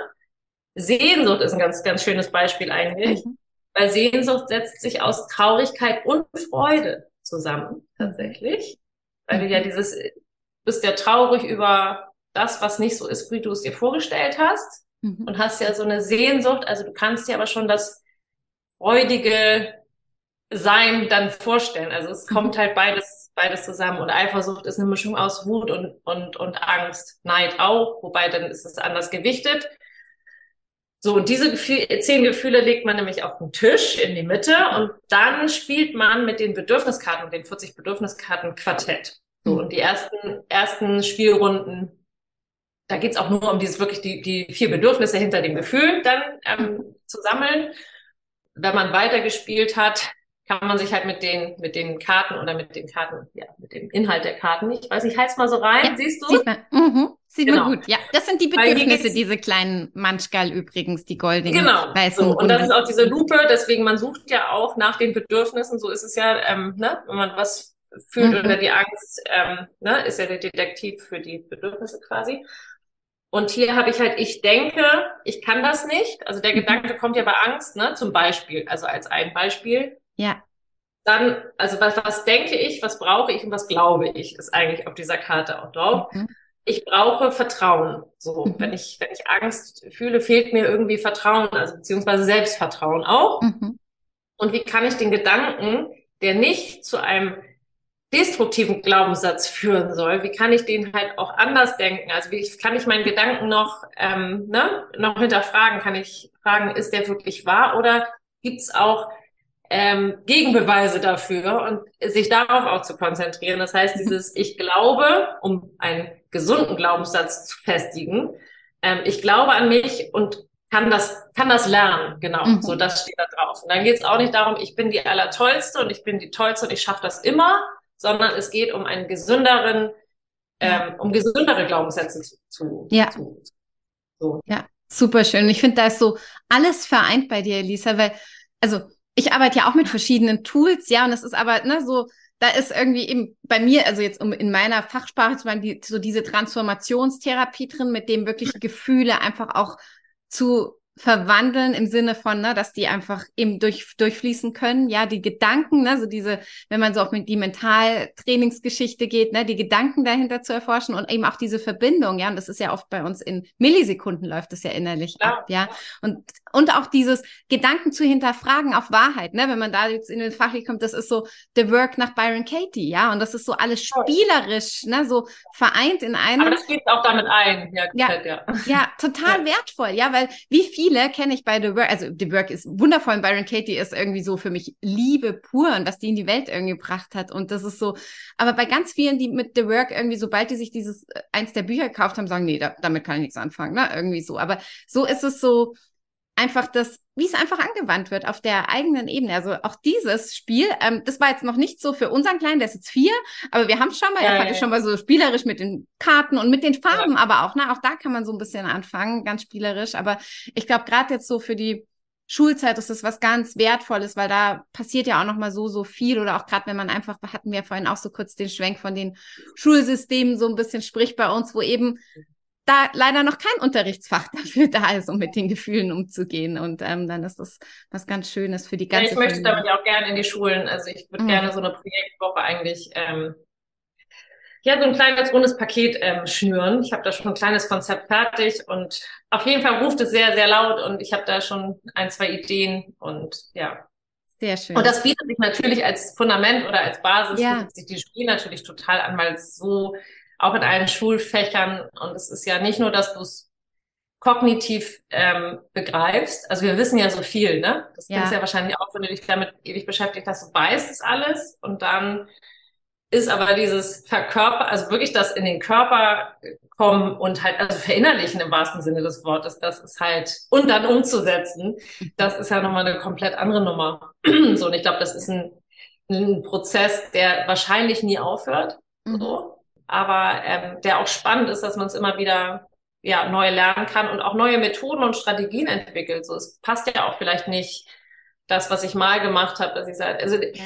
Sehnsucht ist ein ganz, ganz schönes Beispiel eigentlich, mhm. weil Sehnsucht setzt sich aus Traurigkeit und Freude zusammen, tatsächlich. Weil du ja mhm. dieses, bist ja traurig über das, was nicht so ist, wie du es dir vorgestellt hast mhm. und hast ja so eine Sehnsucht, also du kannst dir aber schon das freudige Sein dann vorstellen. Also es kommt mhm. halt beides, beides zusammen. Und Eifersucht ist eine Mischung aus Wut und, und, und Angst. Neid auch, wobei dann ist es anders gewichtet. So, und diese Gefühl, zehn Gefühle legt man nämlich auf den Tisch in die Mitte und dann spielt man mit den Bedürfniskarten, den 40 Bedürfniskarten Quartett. So, mhm. und die ersten, ersten Spielrunden, da geht's auch nur um dieses wirklich die, die vier Bedürfnisse hinter dem Gefühl dann ähm, zu sammeln. Wenn man weitergespielt hat, kann man sich halt mit den, mit den Karten oder mit den Karten, ja, mit dem Inhalt der Karten, ich weiß nicht, halt's mal so rein, ja, siehst du? Sieht man. Mhm. Sieht genau. man gut. Ja, das sind die Bedürfnisse, diese kleinen Manschgal übrigens, die goldenen. Genau. Weißen so, und das ist auch diese Lupe, deswegen man sucht ja auch nach den Bedürfnissen, so ist es ja, ähm, ne, wenn man was fühlt mhm. oder die Angst, ähm, ne, ist ja der Detektiv für die Bedürfnisse quasi. Und hier habe ich halt, ich denke, ich kann das nicht. Also der mhm. Gedanke kommt ja bei Angst, ne, zum Beispiel, also als ein Beispiel. Ja. Dann, also was, was denke ich, was brauche ich und was glaube ich, ist eigentlich auf dieser Karte auch drauf. Mhm. Ich brauche Vertrauen. So, mhm. wenn ich, wenn ich Angst fühle, fehlt mir irgendwie Vertrauen, also beziehungsweise Selbstvertrauen auch. Mhm. Und wie kann ich den Gedanken, der nicht zu einem destruktiven Glaubenssatz führen soll, wie kann ich den halt auch anders denken? Also wie kann ich meinen Gedanken noch, ähm, ne, noch hinterfragen? Kann ich fragen, ist der wirklich wahr oder gibt es auch ähm, Gegenbeweise dafür und sich darauf auch zu konzentrieren. Das heißt, dieses Ich glaube, um einen gesunden Glaubenssatz zu festigen, ähm, ich glaube an mich und kann das, kann das lernen, genau. Mhm. So, das steht da drauf. Und dann geht es auch nicht darum, ich bin die Allertollste und ich bin die Tollste und ich schaffe das immer, sondern es geht um einen gesünderen, ähm, um gesündere Glaubenssätze zu, zu, ja. zu so. Ja, super schön. Ich finde, da ist so alles vereint bei dir, Elisa, weil, also ich arbeite ja auch mit verschiedenen Tools, ja, und es ist aber ne, so, da ist irgendwie eben bei mir, also jetzt um in meiner Fachsprache zu die, so diese Transformationstherapie drin, mit dem wirklich Gefühle einfach auch zu verwandeln im Sinne von, ne, dass die einfach eben durch, durchfließen können. Ja, die Gedanken, ne, so diese, wenn man so auf die Mentaltrainingsgeschichte geht, ne, die Gedanken dahinter zu erforschen und eben auch diese Verbindung, ja, und das ist ja oft bei uns in Millisekunden läuft es ja innerlich ja. ab, ja. Und, und auch dieses Gedanken zu hinterfragen auf Wahrheit, ne, wenn man da jetzt in den Fachlich kommt, das ist so The Work nach Byron Katie, ja, und das ist so alles spielerisch, ne, so vereint in einem. Aber das geht auch damit ein, ja, ja, ja. ja total wertvoll, ja, weil wie viele kenne ich bei The Work, also The Work ist wundervoll, Byron Katie ist irgendwie so für mich Liebe pur und was die in die Welt irgendwie gebracht hat und das ist so, aber bei ganz vielen, die mit The Work irgendwie, sobald die sich dieses, äh, eins der Bücher gekauft haben, sagen, nee, da, damit kann ich nichts anfangen, ne, irgendwie so, aber so ist es so, einfach das, wie es einfach angewandt wird auf der eigenen Ebene. Also auch dieses Spiel, ähm, das war jetzt noch nicht so für unseren Kleinen, der ist jetzt vier, aber wir haben schon mal, ja, er hatte ja. schon mal so spielerisch mit den Karten und mit den Farben, ja. aber auch, ne, auch da kann man so ein bisschen anfangen, ganz spielerisch. Aber ich glaube, gerade jetzt so für die Schulzeit ist das was ganz Wertvolles, weil da passiert ja auch noch mal so, so viel oder auch gerade wenn man einfach, hatten wir vorhin auch so kurz den Schwenk von den Schulsystemen so ein bisschen spricht bei uns, wo eben da leider noch kein Unterrichtsfach [LAUGHS] dafür da ist, um mit den Gefühlen umzugehen. Und ähm, dann ist das was ganz Schönes für die ganze ja, Ich möchte damit ja auch gerne in die Schulen. Also ich würde mhm. gerne so eine Projektwoche eigentlich ähm, ja, so ein kleines rundes Paket ähm, schnüren. Ich habe da schon ein kleines Konzept fertig und auf jeden Fall ruft es sehr, sehr laut und ich habe da schon ein, zwei Ideen und ja. Sehr schön. Und das bietet sich natürlich als Fundament oder als Basis, ja. bietet sich die Spiel natürlich total an, weil es so auch in allen Schulfächern. Und es ist ja nicht nur, dass du es kognitiv ähm, begreifst. Also wir wissen ja so viel, ne? Das ja. kennst du ja wahrscheinlich auch, wenn du dich damit ewig beschäftigt hast, du weißt es alles und dann ist aber dieses Verkörper, also wirklich das in den Körper kommen und halt, also verinnerlichen im wahrsten Sinne des Wortes, das ist halt, und dann umzusetzen, das ist ja nochmal eine komplett andere Nummer. so, und ich glaube, das ist ein, ein Prozess, der wahrscheinlich nie aufhört. Mhm. So aber ähm, der auch spannend ist, dass man es immer wieder ja neu lernen kann und auch neue Methoden und Strategien entwickelt. So, es passt ja auch vielleicht nicht das, was ich mal gemacht habe, dass ich sage, also ja.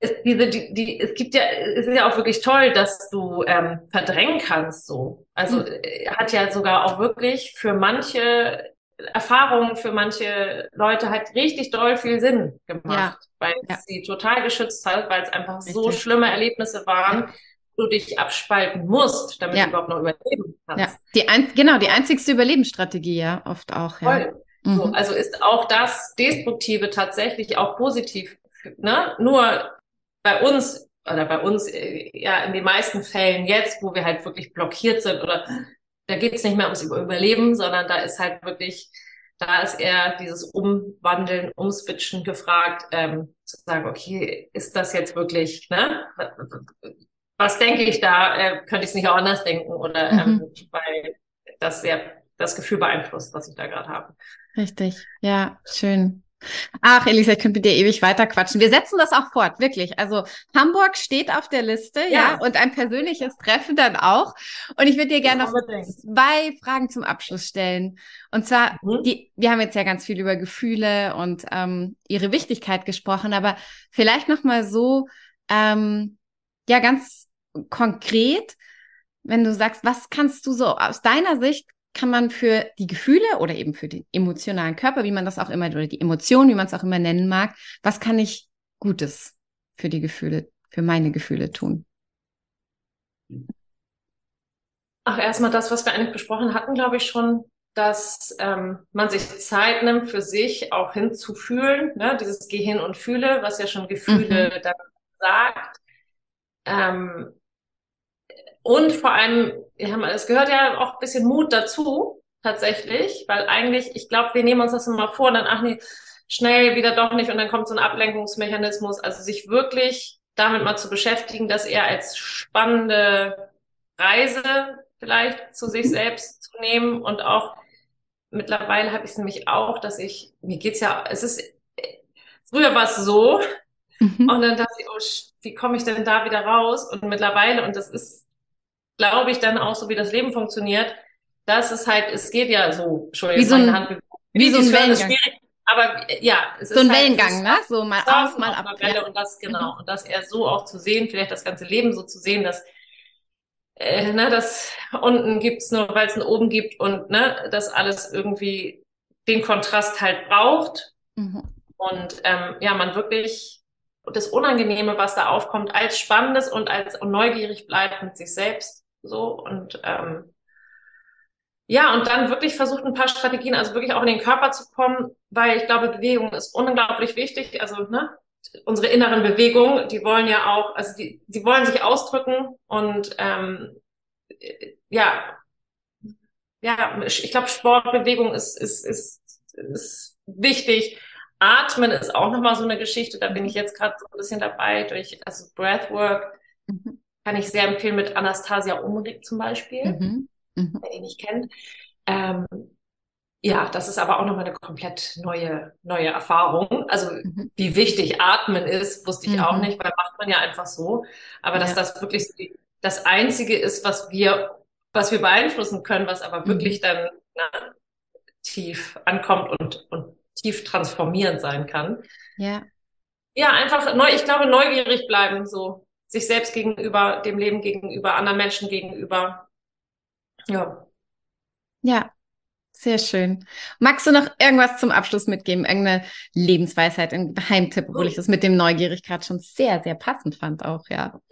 es, diese, die, die, es gibt ja, es ist ja auch wirklich toll, dass du ähm, verdrängen kannst. So, also mhm. hat ja sogar auch wirklich für manche Erfahrungen für manche Leute halt richtig doll viel Sinn gemacht, ja. weil ja. sie total geschützt hat, weil es einfach richtig. so schlimme Erlebnisse waren, du dich abspalten musst, damit ja. du überhaupt noch überleben kannst. Ja, die ein, genau, die einzigste Überlebensstrategie ja oft auch. Ja. Voll. Mhm. So, also ist auch das Destruktive tatsächlich auch positiv. Ne? Nur bei uns oder bei uns äh, ja in den meisten Fällen jetzt, wo wir halt wirklich blockiert sind oder da geht es nicht mehr ums Überleben, sondern da ist halt wirklich, da ist eher dieses Umwandeln, Umswitchen gefragt, ähm, zu sagen, okay, ist das jetzt wirklich, ne? Was denke ich da, äh, könnte ich es nicht auch anders denken oder ähm, mhm. weil das sehr das Gefühl beeinflusst, was ich da gerade habe. Richtig, ja, schön. Ach, Elisa, ich könnte mit dir ewig weiter quatschen. Wir setzen das auch fort, wirklich. Also Hamburg steht auf der Liste, ja, ja und ein persönliches Treffen dann auch. Und ich würde dir gerne noch zwei Fragen zum Abschluss stellen. Und zwar, mhm. die, wir haben jetzt ja ganz viel über Gefühle und ähm, ihre Wichtigkeit gesprochen, aber vielleicht noch mal so, ähm, ja, ganz konkret, wenn du sagst, was kannst du so aus deiner Sicht kann man für die Gefühle oder eben für den emotionalen Körper, wie man das auch immer, oder die Emotionen, wie man es auch immer nennen mag, was kann ich Gutes für die Gefühle, für meine Gefühle tun? Ach, erstmal das, was wir eigentlich besprochen hatten, glaube ich schon, dass ähm, man sich Zeit nimmt, für sich auch hinzufühlen, ne? dieses Gehirn und Fühle, was ja schon Gefühle mhm. sagt. Ähm, und vor allem, es gehört ja auch ein bisschen Mut dazu, tatsächlich, weil eigentlich, ich glaube, wir nehmen uns das immer vor, und dann, ach nee, schnell wieder doch nicht und dann kommt so ein Ablenkungsmechanismus. Also sich wirklich damit mal zu beschäftigen, das eher als spannende Reise vielleicht zu sich selbst zu nehmen und auch mittlerweile habe ich es nämlich auch, dass ich, mir geht's ja, es ist, früher war es so mhm. und dann dachte ich, oh, wie komme ich denn da wieder raus? Und mittlerweile, und das ist glaube ich, dann auch so, wie das Leben funktioniert, dass es halt, es geht ja so, Entschuldigung, wie so ein, Hand, wie so ein Wellengang. Aber ja, es so ist ein halt, Wellengang, ne? So mal auf, mal ab. Ja. Und das, genau. Mhm. Und das eher so auch zu sehen, vielleicht das ganze Leben so zu sehen, dass äh, ne, das unten gibt's nur, weil es ein oben gibt und ne, das alles irgendwie den Kontrast halt braucht mhm. und ähm, ja, man wirklich das Unangenehme, was da aufkommt, als Spannendes und als neugierig bleibt mit sich selbst so und ähm, ja, und dann wirklich versucht ein paar Strategien, also wirklich auch in den Körper zu kommen, weil ich glaube, Bewegung ist unglaublich wichtig. Also, ne, unsere inneren Bewegungen, die wollen ja auch, also die, die wollen sich ausdrücken und ähm, ja, ja, ich glaube, Sportbewegung ist, ist, ist, ist wichtig. Atmen ist auch nochmal so eine Geschichte, da bin ich jetzt gerade so ein bisschen dabei durch, also Breathwork mhm. kann ich sehr empfehlen mit Anastasia Umrig zum Beispiel. Mhm mhm. wer ihn nicht kennt. Ähm, ja, das ist aber auch nochmal eine komplett neue, neue Erfahrung. Also mhm. wie wichtig Atmen ist, wusste ich mhm. auch nicht, weil macht man ja einfach so. Aber dass ja. das wirklich das Einzige ist, was wir, was wir beeinflussen können, was aber mhm. wirklich dann na, tief ankommt und, und tief transformierend sein kann. Ja. Ja, einfach neu, ich glaube, neugierig bleiben, so sich selbst gegenüber, dem Leben gegenüber, anderen Menschen gegenüber. Ja. Ja, sehr schön. Magst du noch irgendwas zum Abschluss mitgeben? Irgendeine Lebensweisheit, ein Geheimtipp, obwohl ich das mit dem Neugierig gerade schon sehr, sehr passend fand auch, ja. [LAUGHS]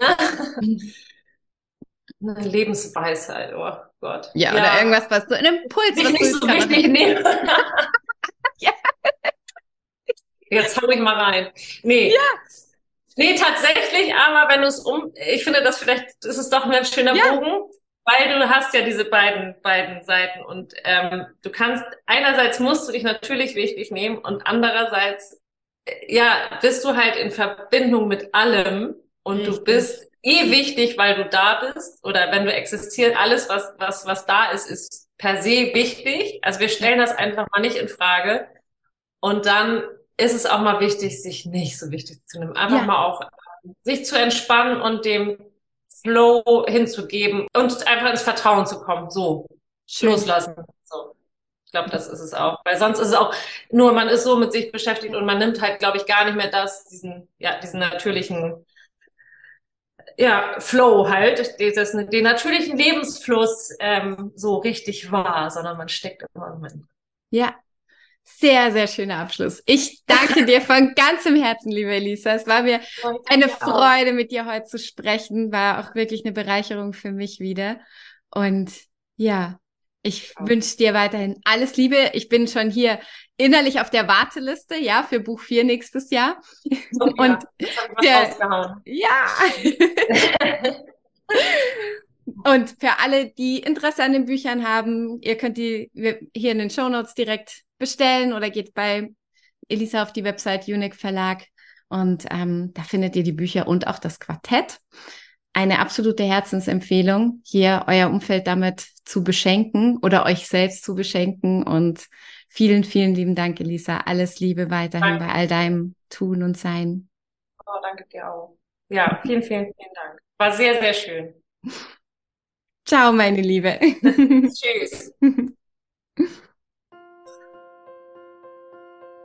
Eine Lebensweisheit, oh Gott. Ja, ja. oder irgendwas, was so ein Impuls, was nicht so richtig [LAUGHS] nehme. [LAUGHS] Jetzt hau ich mal rein. Nee. Ja. Nee, tatsächlich, aber wenn du es um, ich finde das vielleicht, ist doch ein schöner ja. Bogen weil du hast ja diese beiden, beiden Seiten und ähm, du kannst, einerseits musst du dich natürlich wichtig nehmen und andererseits, äh, ja, bist du halt in Verbindung mit allem und Richtig. du bist eh wichtig, weil du da bist oder wenn du existierst, alles, was, was, was da ist, ist per se wichtig. Also wir stellen das einfach mal nicht in Frage und dann ist es auch mal wichtig, sich nicht so wichtig zu nehmen. Einfach ja. mal auch sich zu entspannen und dem Flow hinzugeben und einfach ins Vertrauen zu kommen. So, Schön. loslassen. So. Ich glaube, das ist es auch. Weil sonst ist es auch nur, man ist so mit sich beschäftigt und man nimmt halt, glaube ich, gar nicht mehr das, diesen, ja, diesen natürlichen, ja, Flow halt, dieses, den natürlichen Lebensfluss ähm, so richtig wahr, sondern man steckt immer drin. Ja, sehr, sehr schöner Abschluss. Ich danke dir von [LAUGHS] ganzem Herzen, liebe Elisa. Es war mir eine Freude, mit dir heute zu sprechen. War auch wirklich eine Bereicherung für mich wieder. Und ja, ich wünsche dir weiterhin alles Liebe. Ich bin schon hier innerlich auf der Warteliste, ja, für Buch 4 nächstes Jahr. Oh, [LAUGHS] Und ja, ja. [LAUGHS] Und für alle, die Interesse an den Büchern haben, ihr könnt die hier in den Show Notes direkt bestellen oder geht bei Elisa auf die Website Unique Verlag und ähm, da findet ihr die Bücher und auch das Quartett. Eine absolute Herzensempfehlung, hier euer Umfeld damit zu beschenken oder euch selbst zu beschenken. Und vielen, vielen lieben Dank, Elisa. Alles Liebe weiterhin danke. bei all deinem Tun und Sein. Oh, danke dir auch. Ja, vielen, vielen, vielen Dank. War sehr, sehr schön. [LAUGHS] Ciao, meine Liebe. [LAUGHS] Tschüss. [LAUGHS]